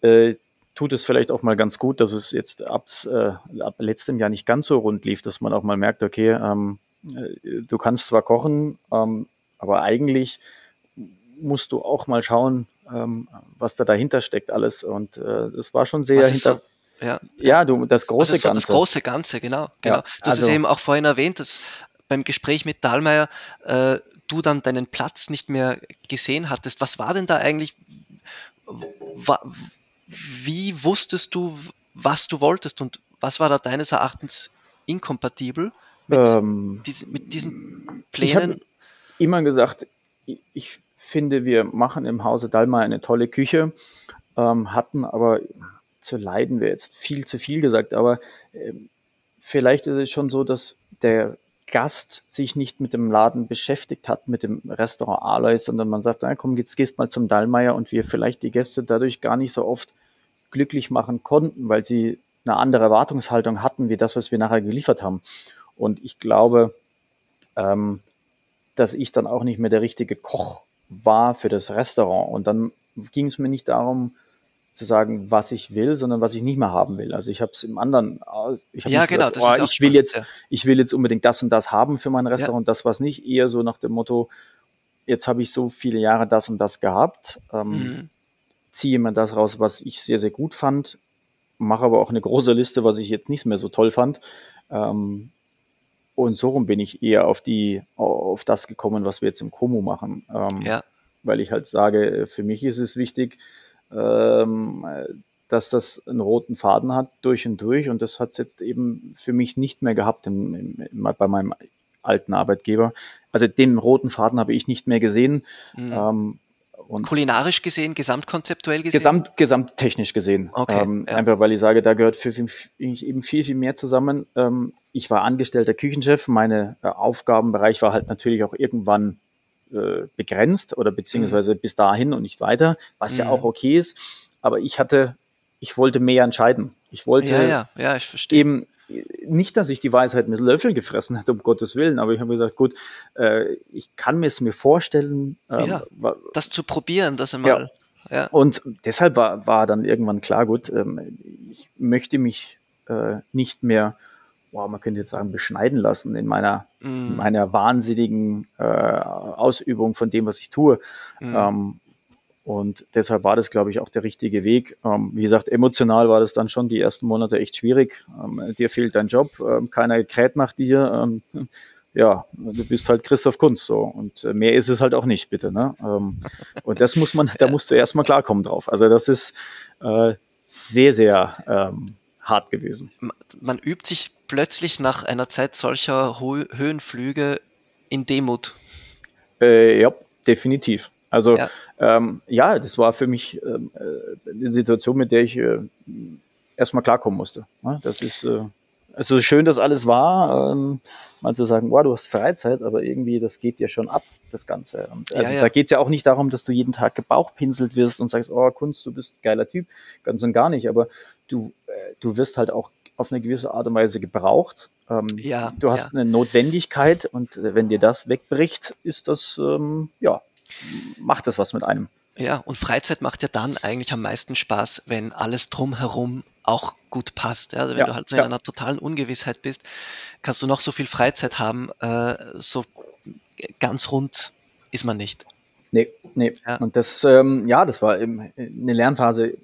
äh, tut es vielleicht auch mal ganz gut, dass es jetzt ab, äh, ab letztem Jahr nicht ganz so rund lief, dass man auch mal merkt, okay, ähm, äh, du kannst zwar kochen, ähm, aber eigentlich musst du auch mal schauen, ähm, was da dahinter steckt alles. Und äh, das war schon sehr hinter. So, ja, ja, du, das große also Ganze. Das große Ganze, genau. genau. Ja, du hast also, es eben auch vorhin erwähnt, dass beim Gespräch mit Dahlmeier äh, du dann deinen Platz nicht mehr gesehen hattest. Was war denn da eigentlich? Wie wusstest du, was du wolltest und was war da deines Erachtens inkompatibel mit, ähm, diesen, mit diesen Plänen? Ich immer gesagt, ich finde, wir machen im Hause Dalma eine tolle Küche, ähm, hatten aber zu leiden wäre jetzt viel zu viel gesagt, aber äh, vielleicht ist es schon so, dass der Gast sich nicht mit dem Laden beschäftigt hat, mit dem Restaurant Alois, sondern man sagt, na, komm, jetzt gehst mal zum Dallmayr und wir vielleicht die Gäste dadurch gar nicht so oft glücklich machen konnten, weil sie eine andere Erwartungshaltung hatten, wie das, was wir nachher geliefert haben. Und ich glaube, ähm, dass ich dann auch nicht mehr der richtige Koch war für das Restaurant. Und dann ging es mir nicht darum, zu sagen, was ich will, sondern was ich nicht mehr haben will. Also ich habe es im anderen, ich ja, genau, gesagt, oh, ich will jetzt, ja. ich will jetzt unbedingt das und das haben für mein Restaurant, ja. das was nicht, eher so nach dem Motto, jetzt habe ich so viele Jahre das und das gehabt, ähm, mhm. ziehe mir das raus, was ich sehr, sehr gut fand, mache aber auch eine große Liste, was ich jetzt nicht mehr so toll fand. Ähm, und so rum bin ich eher auf die, auf das gekommen, was wir jetzt im Como machen. Ähm, ja. Weil ich halt sage, für mich ist es wichtig, ähm, dass das einen roten Faden hat durch und durch. Und das hat es jetzt eben für mich nicht mehr gehabt im, im, im, bei meinem alten Arbeitgeber. Also den roten Faden habe ich nicht mehr gesehen. Mhm. Ähm, Und Kulinarisch gesehen, gesamtkonzeptuell gesehen? Gesamt, gesamttechnisch gesehen. Okay, ähm, ja. Einfach weil ich sage, da gehört für, mich eben viel, viel mehr zusammen. Ähm, ich war angestellter Küchenchef. Mein äh, Aufgabenbereich war halt natürlich auch irgendwann äh, begrenzt oder beziehungsweise mhm. bis dahin und nicht weiter, was mhm. ja auch okay ist. Aber ich hatte, ich wollte mehr entscheiden. Ich wollte ja, ja, eben nicht, dass ich die Weisheit mit Löffeln gefressen hätte, um Gottes Willen, aber ich habe gesagt, gut, äh, ich kann mir es mir vorstellen. Ähm, ja, das zu probieren, das einmal. Ja. ja. Und deshalb war, war dann irgendwann klar, gut, ähm, ich möchte mich äh, nicht mehr, wow, man könnte jetzt sagen, beschneiden lassen in meiner, mm. meiner wahnsinnigen äh, Ausübung von dem, was ich tue. Mm. Ähm, und deshalb war das, glaube ich, auch der richtige Weg. Ähm, wie gesagt, emotional war das dann schon die ersten Monate echt schwierig. Ähm, dir fehlt dein Job, ähm, keiner kräht nach dir. Ähm, ja, du bist halt Christoph Kunz so. Und äh, mehr ist es halt auch nicht, bitte. Ne? Ähm, und das muss man, da musst du erstmal klarkommen drauf. Also das ist äh, sehr, sehr ähm, hart gewesen. Man übt sich plötzlich nach einer Zeit solcher Ho Höhenflüge in Demut. Äh, ja, definitiv. Also ja. Ähm, ja, das war für mich ähm, äh, eine Situation, mit der ich äh, erstmal klarkommen musste. Ja, das ist äh, also schön, dass alles war, ähm, mal zu sagen, wow, du hast Freizeit, aber irgendwie, das geht dir schon ab, das Ganze. Und also ja, ja. da geht es ja auch nicht darum, dass du jeden Tag gebauchpinselt wirst und sagst, oh, Kunst, du bist ein geiler Typ. Ganz und gar nicht. Aber du, äh, du wirst halt auch auf eine gewisse Art und Weise gebraucht. Ähm, ja, du hast ja. eine Notwendigkeit und äh, wenn dir das wegbricht, ist das, ähm, ja, macht das was mit einem. Ja, und Freizeit macht ja dann eigentlich am meisten Spaß, wenn alles drumherum auch gut passt. Ja? Also wenn ja, du halt so in ja. einer totalen Ungewissheit bist, kannst du noch so viel Freizeit haben, äh, so ganz rund ist man nicht. Nee, nee. Ja. Und das, ähm, ja, das war eben eine Lernphase.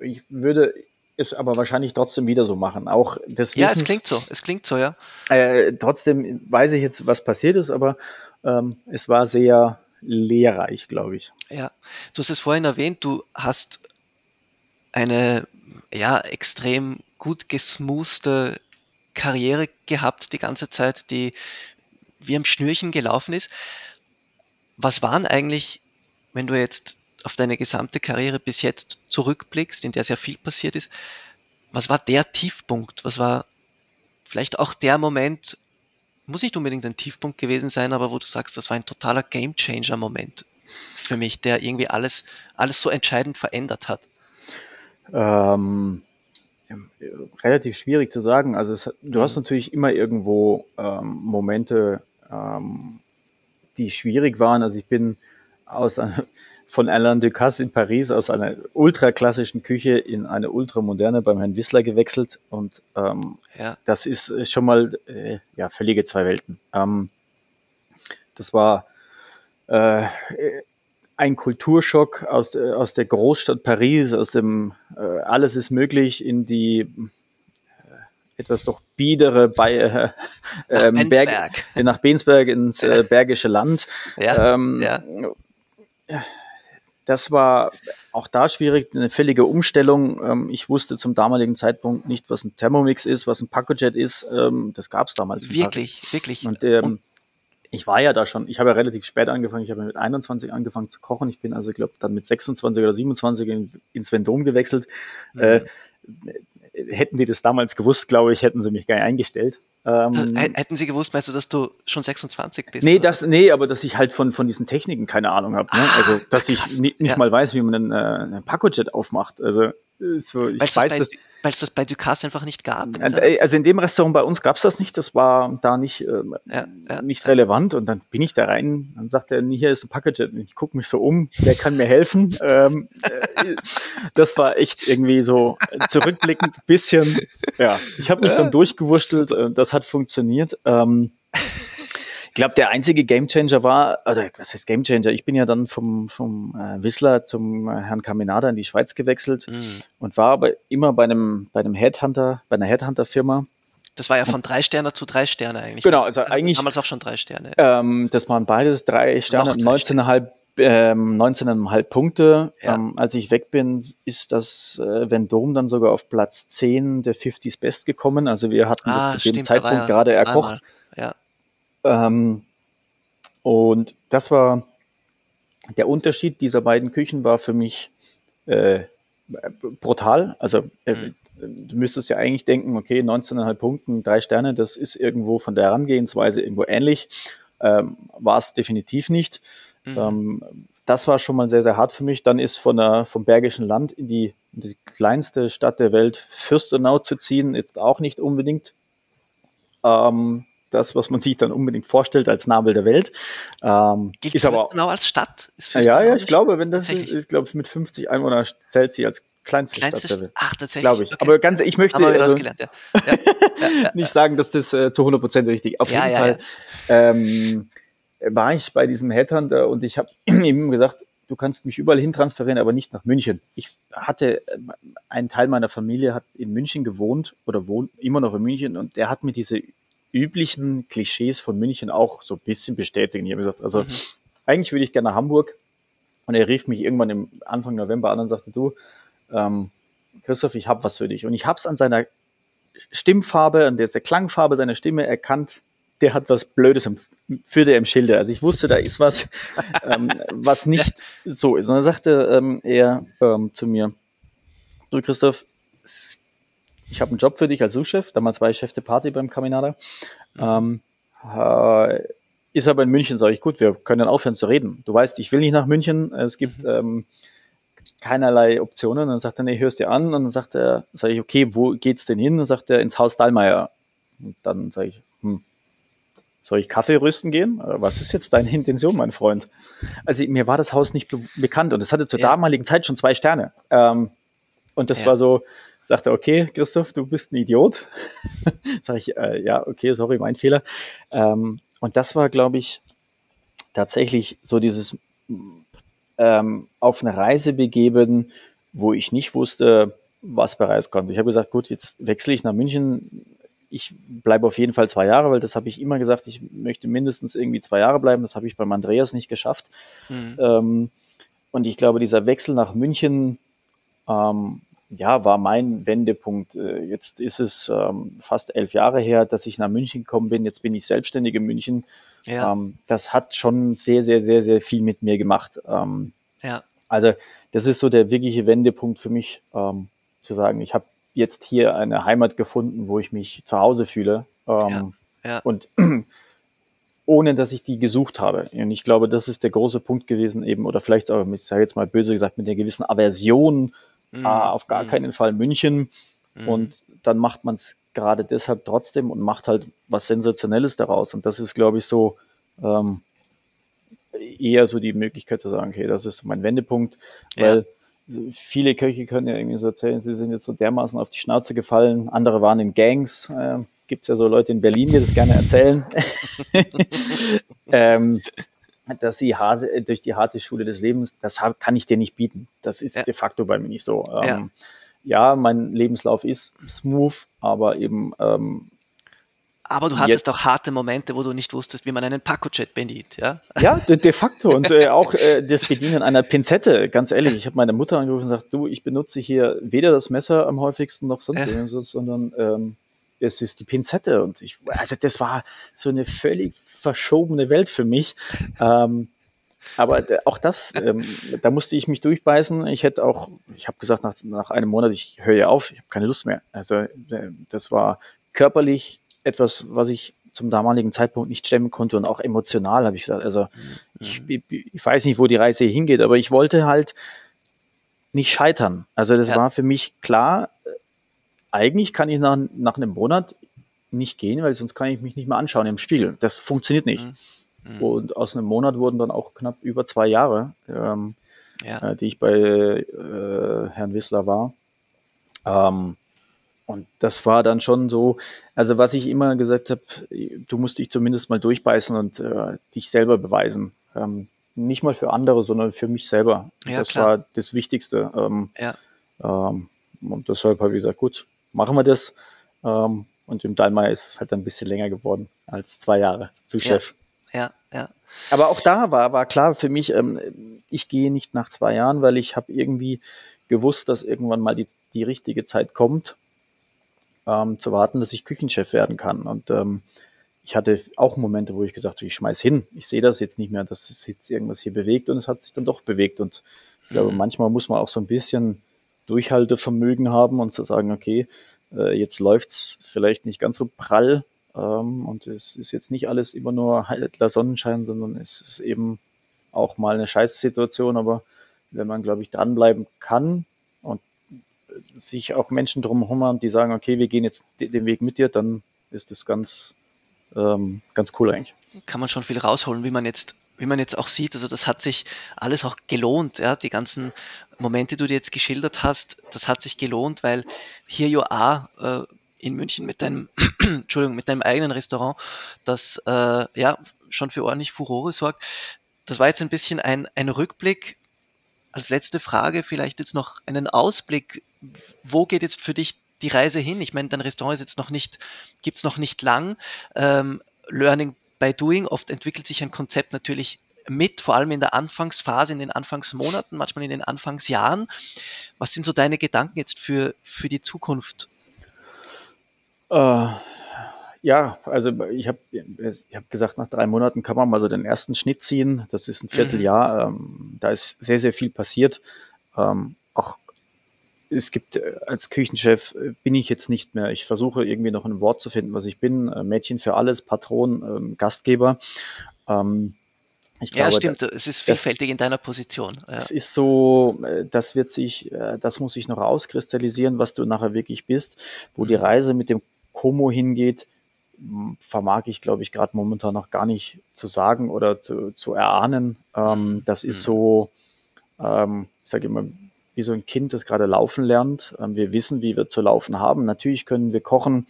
Ich würde es aber wahrscheinlich trotzdem wieder so machen. Auch das Ja, es klingt so, es klingt so, ja. Äh, trotzdem weiß ich jetzt, was passiert ist, aber ähm, es war sehr, lehrreich, glaube ich. Ja, du hast es vorhin erwähnt, du hast eine ja, extrem gut gesmooste Karriere gehabt die ganze Zeit, die wie am Schnürchen gelaufen ist. Was waren eigentlich, wenn du jetzt auf deine gesamte Karriere bis jetzt zurückblickst, in der sehr viel passiert ist, was war der Tiefpunkt? Was war vielleicht auch der Moment, muss nicht unbedingt ein Tiefpunkt gewesen sein, aber wo du sagst, das war ein totaler Gamechanger-Moment für mich, der irgendwie alles, alles so entscheidend verändert hat? Ähm, relativ schwierig zu sagen. Also es, du hast mhm. natürlich immer irgendwo ähm, Momente, ähm, die schwierig waren. Also ich bin aus einem, von Alain Ducasse in Paris aus einer ultraklassischen Küche in eine ultramoderne beim Herrn Wissler gewechselt und ähm, ja. das ist äh, schon mal äh, ja völlige zwei Welten. Ähm, das war äh, ein Kulturschock aus, äh, aus der Großstadt Paris, aus dem äh, alles ist möglich in die äh, etwas doch biedere bei äh, nach, Berg, nach Bensberg ins Bergische Land. Ja, ähm, ja das war auch da schwierig, eine völlige Umstellung. Ähm, ich wusste zum damaligen Zeitpunkt nicht, was ein Thermomix ist, was ein Pacojet ist. Ähm, das gab es damals nicht. Wirklich, wirklich. Und, ähm, Und ich war ja da schon, ich habe ja relativ spät angefangen, ich habe mit 21 angefangen zu kochen. Ich bin also, glaube dann mit 26 oder 27 in, ins Vendôme gewechselt. Mhm. Äh, hätten die das damals gewusst, glaube ich, hätten sie mich gar nicht eingestellt. Ähm, hätten sie gewusst, meinst du, dass du schon 26 bist? Nee, das, nee aber dass ich halt von, von diesen Techniken keine Ahnung habe. Ne? Ah, also, dass ich nicht ja. mal weiß, wie man einen, äh, einen Pacojet aufmacht. Also, so, ich Weil's weiß, das dass weil es das bei Ducasse einfach nicht gab. Äh, also in dem Restaurant bei uns gab es das nicht, das war da nicht, äh, ja, ja. nicht relevant und dann bin ich da rein, dann sagt er, hier ist ein Package, ich gucke mich so um, wer kann mir helfen? ähm, äh, das war echt irgendwie so zurückblickend ein bisschen, ja, ich habe mich ja. dann durchgewurschtelt, das hat funktioniert. Ähm, ich glaube, der einzige Gamechanger war, oder was heißt Gamechanger? Ich bin ja dann vom, vom äh, Whistler zum äh, Herrn Caminada in die Schweiz gewechselt mhm. und war aber immer bei einem, bei einem Headhunter, bei einer Headhunter-Firma. Das war ja von drei Sterne zu drei Sterne eigentlich. Genau, also eigentlich. Damals auch schon drei Sterne. Ähm, das waren beides drei Sterne, 19,5 ähm, 19,5 Punkte. Ja. Ähm, als ich weg bin, ist das äh, Vendôme dann sogar auf Platz 10 der 50s Best gekommen. Also wir hatten ah, das zu dem stimmt, Zeitpunkt ja gerade erkocht. Ähm, und das war der Unterschied dieser beiden Küchen war für mich äh, brutal. Also äh, mhm. du müsstest ja eigentlich denken, okay, 19,5 Punkten, drei Sterne, das ist irgendwo von der Herangehensweise irgendwo ähnlich. Ähm, war es definitiv nicht. Mhm. Ähm, das war schon mal sehr, sehr hart für mich. Dann ist von der, vom Bergischen Land in die, in die kleinste Stadt der Welt, Fürstenau zu ziehen, jetzt auch nicht unbedingt ähm, das, was man sich dann unbedingt vorstellt als Nabel der Welt. Ähm, Gilt ist Fürstenau als Stadt? ja, ja, ich glaube, wenn das ist, ich glaube, mit 50 Einwohnern zählt sie als kleinste, kleinste Stadt der Welt. Ach, tatsächlich. Glaube ich. Okay. Aber ganz, ich möchte also, ja. Ja. Ja, nicht sagen, dass das äh, zu 100% richtig. Auf jeden Fall ähm, war ich bei diesem Headhunter und ich habe ihm gesagt, du kannst mich überall hin transferieren, aber nicht nach München. Ich hatte, äh, ein Teil meiner Familie hat in München gewohnt oder wohnt immer noch in München und der hat mir diese üblichen Klischees von München auch so ein bisschen bestätigt. Ich habe gesagt, also mhm. eigentlich würde ich gerne nach Hamburg. Und er rief mich irgendwann im Anfang November an und sagte, du, ähm, Christoph, ich habe was für dich. Und ich habe es an seiner Stimmfarbe, an der Klangfarbe seiner Stimme erkannt, der hat was Blödes im, für der im Schilde. Also ich wusste, da ist was, ähm, was nicht so ist. Und dann sagte ähm, er ähm, zu mir, du Christoph, ich habe einen Job für dich als Sous-Chef. Damals war ich Chef der Party beim Caminada. Ähm, äh, ist aber in München, sage ich, gut, wir können dann aufhören zu reden. Du weißt, ich will nicht nach München. Es gibt mhm. ähm, keinerlei Optionen. Dann sagt er, nee, hörst dir an. Und dann sagt er, sage ich, okay, wo geht's denn hin? Und dann sagt er, ins Haus Dallmayr. Und dann sage ich, hm, soll ich Kaffee rüsten gehen? Äh, was ist jetzt deine Intention, mein Freund? Also mir war das Haus nicht be bekannt und es hatte zur ja. damaligen Zeit schon zwei Sterne. Ähm, und das ja. war so, sagt er, okay, Christoph, du bist ein Idiot. Sag ich, äh, ja, okay, sorry, mein Fehler. Ähm, und das war, glaube ich, tatsächlich so dieses ähm, auf eine Reise begeben, wo ich nicht wusste, was bereits kommt. Ich habe gesagt, gut, jetzt wechsle ich nach München. Ich bleibe auf jeden Fall zwei Jahre, weil das habe ich immer gesagt, ich möchte mindestens irgendwie zwei Jahre bleiben. Das habe ich beim Andreas nicht geschafft. Mhm. Ähm, und ich glaube, dieser Wechsel nach München ähm, ja, war mein Wendepunkt. Äh, jetzt ist es ähm, fast elf Jahre her, dass ich nach München gekommen bin. Jetzt bin ich selbstständig in München. Ja. Ähm, das hat schon sehr, sehr, sehr, sehr viel mit mir gemacht. Ähm, ja. Also das ist so der wirkliche Wendepunkt für mich, ähm, zu sagen, ich habe jetzt hier eine Heimat gefunden, wo ich mich zu Hause fühle. Ähm, ja. Ja. Und ohne dass ich die gesucht habe. Und ich glaube, das ist der große Punkt gewesen eben, oder vielleicht auch, ich sage jetzt mal böse gesagt, mit der gewissen Aversion Mhm. Ah, auf gar mhm. keinen Fall München. Mhm. Und dann macht man es gerade deshalb trotzdem und macht halt was Sensationelles daraus. Und das ist, glaube ich, so ähm, eher so die Möglichkeit zu sagen, okay, das ist mein Wendepunkt, weil ja. viele Köche können ja irgendwie so erzählen, sie sind jetzt so dermaßen auf die Schnauze gefallen, andere waren in Gangs, äh, gibt es ja so Leute in Berlin, die das gerne erzählen. ähm, dass sie hart, äh, durch die harte Schule des Lebens, das kann ich dir nicht bieten. Das ist ja. de facto bei mir nicht so. Ähm, ja. ja. mein Lebenslauf ist smooth, aber eben. Ähm, aber du hattest auch harte Momente, wo du nicht wusstest, wie man einen Paco-Chat bedient, ja? Ja, de, de facto. Und äh, auch äh, das Bedienen einer Pinzette, ganz ehrlich. Ich habe meine Mutter angerufen und gesagt, du, ich benutze hier weder das Messer am häufigsten noch sonst ja. irgendwas, sondern ähm, es ist die Pinzette. Und ich, also das war so eine völlig verschobene Welt für mich. Ähm, aber auch das, ähm, da musste ich mich durchbeißen. Ich hätte auch, ich habe gesagt, nach, nach einem Monat, ich höre ja auf, ich habe keine Lust mehr. Also äh, das war körperlich etwas, was ich zum damaligen Zeitpunkt nicht stemmen konnte und auch emotional habe ich gesagt. Also ich, mhm. ich, weiß nicht, wo die Reise hingeht, aber ich wollte halt nicht scheitern. Also das ja. war für mich klar, eigentlich kann ich nach, nach einem Monat nicht gehen, weil sonst kann ich mich nicht mehr anschauen im Spiegel. Das funktioniert nicht. Mhm. mhm. Und aus einem Monat wurden dann auch knapp über zwei Jahre, ähm, ja. äh, die ich bei äh, Herrn Wissler war. Ähm, und das war dann schon so, also was ich immer gesagt habe, du musst dich zumindest mal durchbeißen und äh, dich selber beweisen. Ähm, nicht mal für andere, sondern für mich selber. Ja, das klar. war das Wichtigste. Ähm, ja. Ähm, und deshalb habe ich gesagt, gut, machen wir das. Ähm, und im Dallmayr ist es halt ein bisschen länger geworden als zwei Jahre zu Chef. Ja, ja. ja. Aber auch da war, war klar für mich, ähm, ich gehe nicht nach zwei Jahren, weil ich habe irgendwie gewusst, dass irgendwann mal die, die richtige Zeit kommt, ähm, zu warten, dass ich Küchenchef werden kann. Und ähm, ich hatte auch Momente, wo ich gesagt habe, ich schmeiß hin. Ich sehe das jetzt nicht mehr, dass es jetzt irgendwas hier bewegt und es hat sich dann doch bewegt. Und ich glaube, mhm. manchmal muss man auch so ein bisschen Durchhaltevermögen haben und zu sagen, okay, äh, jetzt läuft's vielleicht nicht ganz so prall ähm, und es ist jetzt nicht alles immer nur heller Sonnenschein, sondern es ist eben auch mal eine Scheißsituation. Aber wenn man, glaube ich, dranbleiben kann und sich auch Menschen drumherum haben, die sagen, okay, wir gehen jetzt den Weg mit dir, dann ist das ganz, ähm, ganz cool eigentlich. Kann man schon viel rausholen, wie man jetzt wie man jetzt auch sieht, also das hat sich alles auch gelohnt, ja, die ganzen Momente, die du jetzt geschildert hast, das hat sich gelohnt, weil hier You Are äh, in München mit deinem, Entschuldigung, mit deinem eigenen Restaurant, das äh, ja schon für ordentlich Furore sorgt. Das war jetzt ein bisschen ein, ein Rückblick. Als letzte Frage vielleicht jetzt noch einen Ausblick. Wo geht jetzt für dich die Reise hin? Ich meine, dein Restaurant ist jetzt noch nicht, gibt es noch nicht lang. Ähm, Learning by Doing, oft entwickelt sich ein Konzept natürlich mit, vor allem in der Anfangsphase, in den Anfangsmonaten, manchmal in den Anfangsjahren. Was sind so deine Gedanken jetzt für, für die Zukunft? Äh, ja, also ich habe ich hab gesagt, nach drei Monaten kann man mal so den ersten Schnitt ziehen. Das ist ein Vierteljahr. Mhm. Ähm, da ist sehr, sehr viel passiert. Ähm, auch es gibt äh, als Küchenchef äh, bin ich jetzt nicht mehr. Ich versuche irgendwie noch ein Wort zu finden, was ich bin. Äh, Mädchen für alles, Patron, ähm, Gastgeber. Ähm, ich ja, glaube, stimmt. Es ist vielfältig das, in deiner Position. Ja. Es ist so, das wird sich, das muss sich noch auskristallisieren, was du nachher wirklich bist. Wo die mhm. Reise mit dem Como hingeht, vermag ich, glaube ich, gerade momentan noch gar nicht zu sagen oder zu, zu erahnen. Ähm, das ist mhm. so, ähm, ich sage immer, wie so ein Kind, das gerade laufen lernt. Ähm, wir wissen, wie wir zu laufen haben. Natürlich können wir kochen.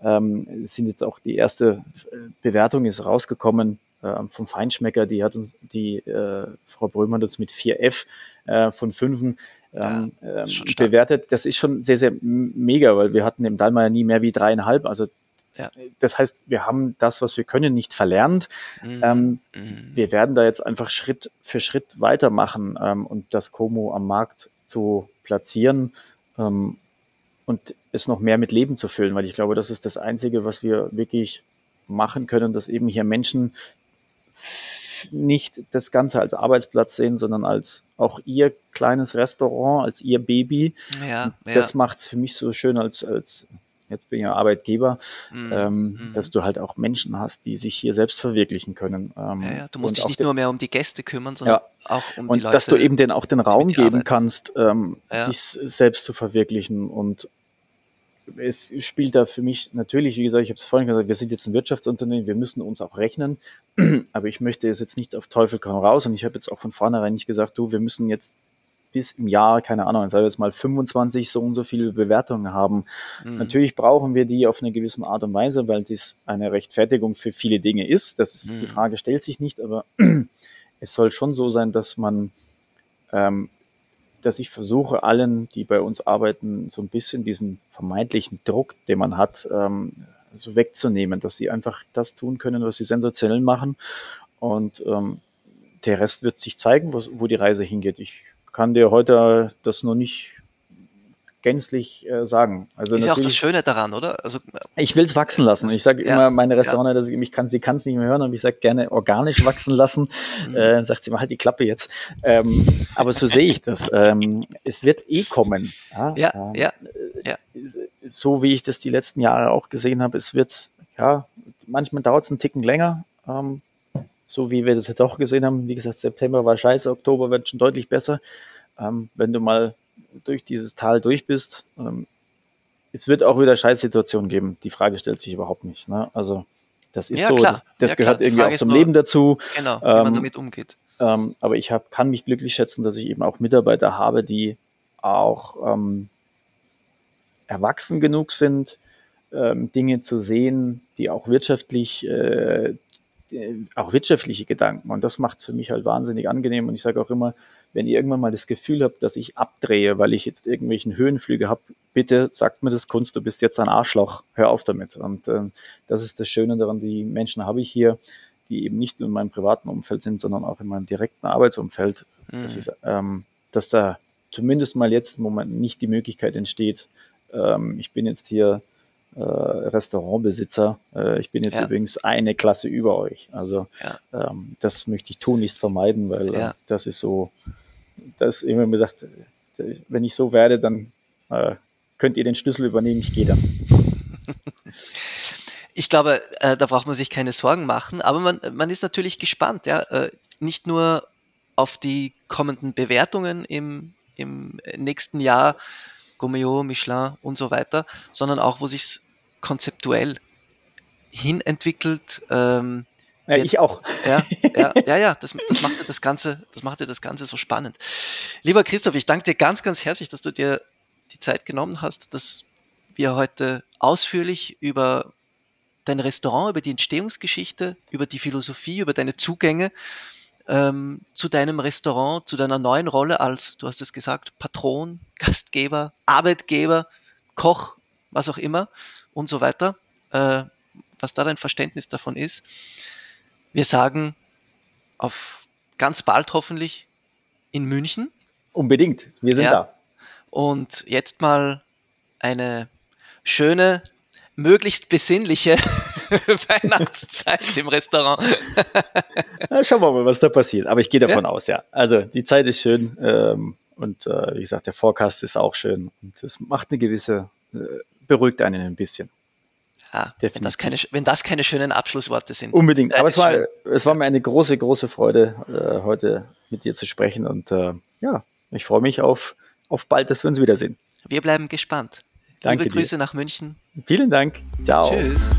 Ähm, es sind jetzt auch die erste äh, Bewertung ist rausgekommen äh, vom Feinschmecker. Die hat uns, die äh, Frau Brömer das mit 4F äh, von 5 ähm, ja, ähm, bewertet. Das ist schon sehr, sehr mega, weil wir hatten im Dallmayr nie mehr wie dreieinhalb. Also ja. Das heißt, wir haben das, was wir können, nicht verlernt. Mhm. Ähm, mhm. Wir werden da jetzt einfach Schritt für Schritt weitermachen ähm, und das Como am Markt zu platzieren ähm, und es noch mehr mit Leben zu füllen, weil ich glaube, das ist das Einzige, was wir wirklich machen können, dass eben hier Menschen nicht das Ganze als Arbeitsplatz sehen, sondern als auch ihr kleines Restaurant, als ihr Baby. Ja, das ja. macht es für mich so schön als, als jetzt bin ich ja Arbeitgeber, mhm. Ähm, mhm. dass du halt auch Menschen hast, die sich hier selbst verwirklichen können. Ähm, ja, ja. Du musst dich nicht nur mehr um die Gäste kümmern, sondern ja. auch um und die Leute. dass du eben den auch den Raum geben arbeiten. kannst, ähm, sich selbst zu verwirklichen und es spielt da für mich natürlich, wie gesagt, ich habe es vorhin gesagt, wir sind jetzt ein Wirtschaftsunternehmen, wir müssen uns auch rechnen, aber ich möchte es jetzt nicht auf Teufel komm raus und ich habe jetzt auch von vornherein nicht gesagt, du, wir müssen jetzt bis im Jahr, keine Ahnung, sagen wir jetzt mal 25 so und so viele Bewertungen haben. Mhm. Natürlich brauchen wir die auf eine gewisse Art und Weise, weil das eine Rechtfertigung für viele Dinge ist. Das ist, mhm. die Frage stellt sich nicht, aber es soll schon so sein, dass man, ähm, dass ich versuche, allen, die bei uns arbeiten, so ein bisschen diesen vermeintlichen Druck, den man hat, ähm, so wegzunehmen, dass sie einfach das tun können, was sie sensationell machen. Und ähm, der Rest wird sich zeigen, wo, wo die Reise hingeht. Ich kann dir heute das noch nicht gänzlich äh, sagen. Also ist ja auch das Schöne daran, oder? Also, ich will es wachsen lassen. Ich sage ja, immer meine Restaurant, dass ich, kann, sie kann es nicht mehr hören, aber ich sage gerne organisch wachsen lassen. Mhm. Äh, sagt sie mal halt die Klappe jetzt. Ähm, aber so sehe ich das. Ähm, es wird eh kommen. Ja, ja, ähm, ja, ja. So wie ich das die letzten Jahre auch gesehen habe, es wird, ja, manchmal dauert es einen Ticken länger. Ähm, so wie wir das jetzt auch gesehen haben. Wie gesagt, September war scheiße, Oktober wird schon deutlich besser. Ähm, wenn du mal durch dieses Tal durch bist, ähm, es wird auch wieder Scheißsituationen geben. Die Frage stellt sich überhaupt nicht. Ne? Also das ist ja, so, klar. das, das ja, gehört irgendwie auch zum nur, Leben dazu. Genau, wie man ähm, damit umgeht. Ähm, aber ich hab, kann mich glücklich schätzen, dass ich eben auch Mitarbeiter habe, die auch ähm, erwachsen genug sind, ähm, Dinge zu sehen, die auch wirtschaftlich äh, äh, auch wirtschaftliche Gedanken. Und das macht es für mich halt wahnsinnig angenehm. Und ich sage auch immer, wenn ihr irgendwann mal das Gefühl habt, dass ich abdrehe, weil ich jetzt irgendwelchen Höhenflüge habe, bitte sagt mir das Kunst, du bist jetzt ein Arschloch, hör auf damit. Und äh, das ist das Schöne daran, die Menschen habe ich hier, die eben nicht nur in meinem privaten Umfeld sind, sondern auch in meinem direkten Arbeitsumfeld. Mhm. Das ist, ähm, dass da zumindest mal jetzt im Moment nicht die Möglichkeit entsteht, ähm, ich bin jetzt hier äh, Restaurantbesitzer. Äh, ich bin jetzt Ja. übrigens eine Klasse über euch. Also Ja. ähm, das möchte ich tunlichst vermeiden, weil äh, Ja. das ist so, dass immer gesagt, wenn ich so werde, dann äh, könnt ihr den Schlüssel übernehmen, ich gehe dann. Ich glaube, äh, da braucht man sich keine Sorgen machen, aber man, man ist natürlich gespannt, ja, äh, nicht nur auf die kommenden Bewertungen im, im nächsten Jahr, Gomeo, Michelin und so weiter, sondern auch, wo sich konzeptuell hinentwickelt. Ähm, Ja, ich auch. Ja, ja, ja, ja das, das, macht das, Ganze, das macht ja das Ganze so spannend. Lieber Christoph, ich danke dir ganz, ganz herzlich, dass du dir die Zeit genommen hast, dass wir heute ausführlich über dein Restaurant, über die Entstehungsgeschichte, über die Philosophie, über deine Zugänge ähm, zu deinem Restaurant, zu deiner neuen Rolle als, du hast es gesagt, Patron, Gastgeber, Arbeitgeber, Koch, was auch immer und so weiter, äh, was da dein Verständnis davon ist. Wir sagen auf ganz bald hoffentlich in München Unbedingt, wir sind Ja. da. und jetzt mal eine schöne, möglichst besinnliche Weihnachtszeit im Restaurant. Na, schauen wir mal, was da passiert. Aber ich gehe davon aus, ja. Also die Zeit ist schön ähm, und äh, wie gesagt, der Forecast ist auch schön und es macht eine gewisse, äh, beruhigt einen ein bisschen. Ja, wenn, Definitiv. das keine, wenn das keine schönen Abschlussworte sind. Unbedingt. Aber es war, schön. es war mir eine große, große Freude, äh, heute mit dir zu sprechen und äh, ja, ich freue mich auf, auf bald, dass wir uns wiedersehen. Wir bleiben gespannt. Danke Liebe dir. Grüße nach München. Vielen Dank. Ciao. Tschüss.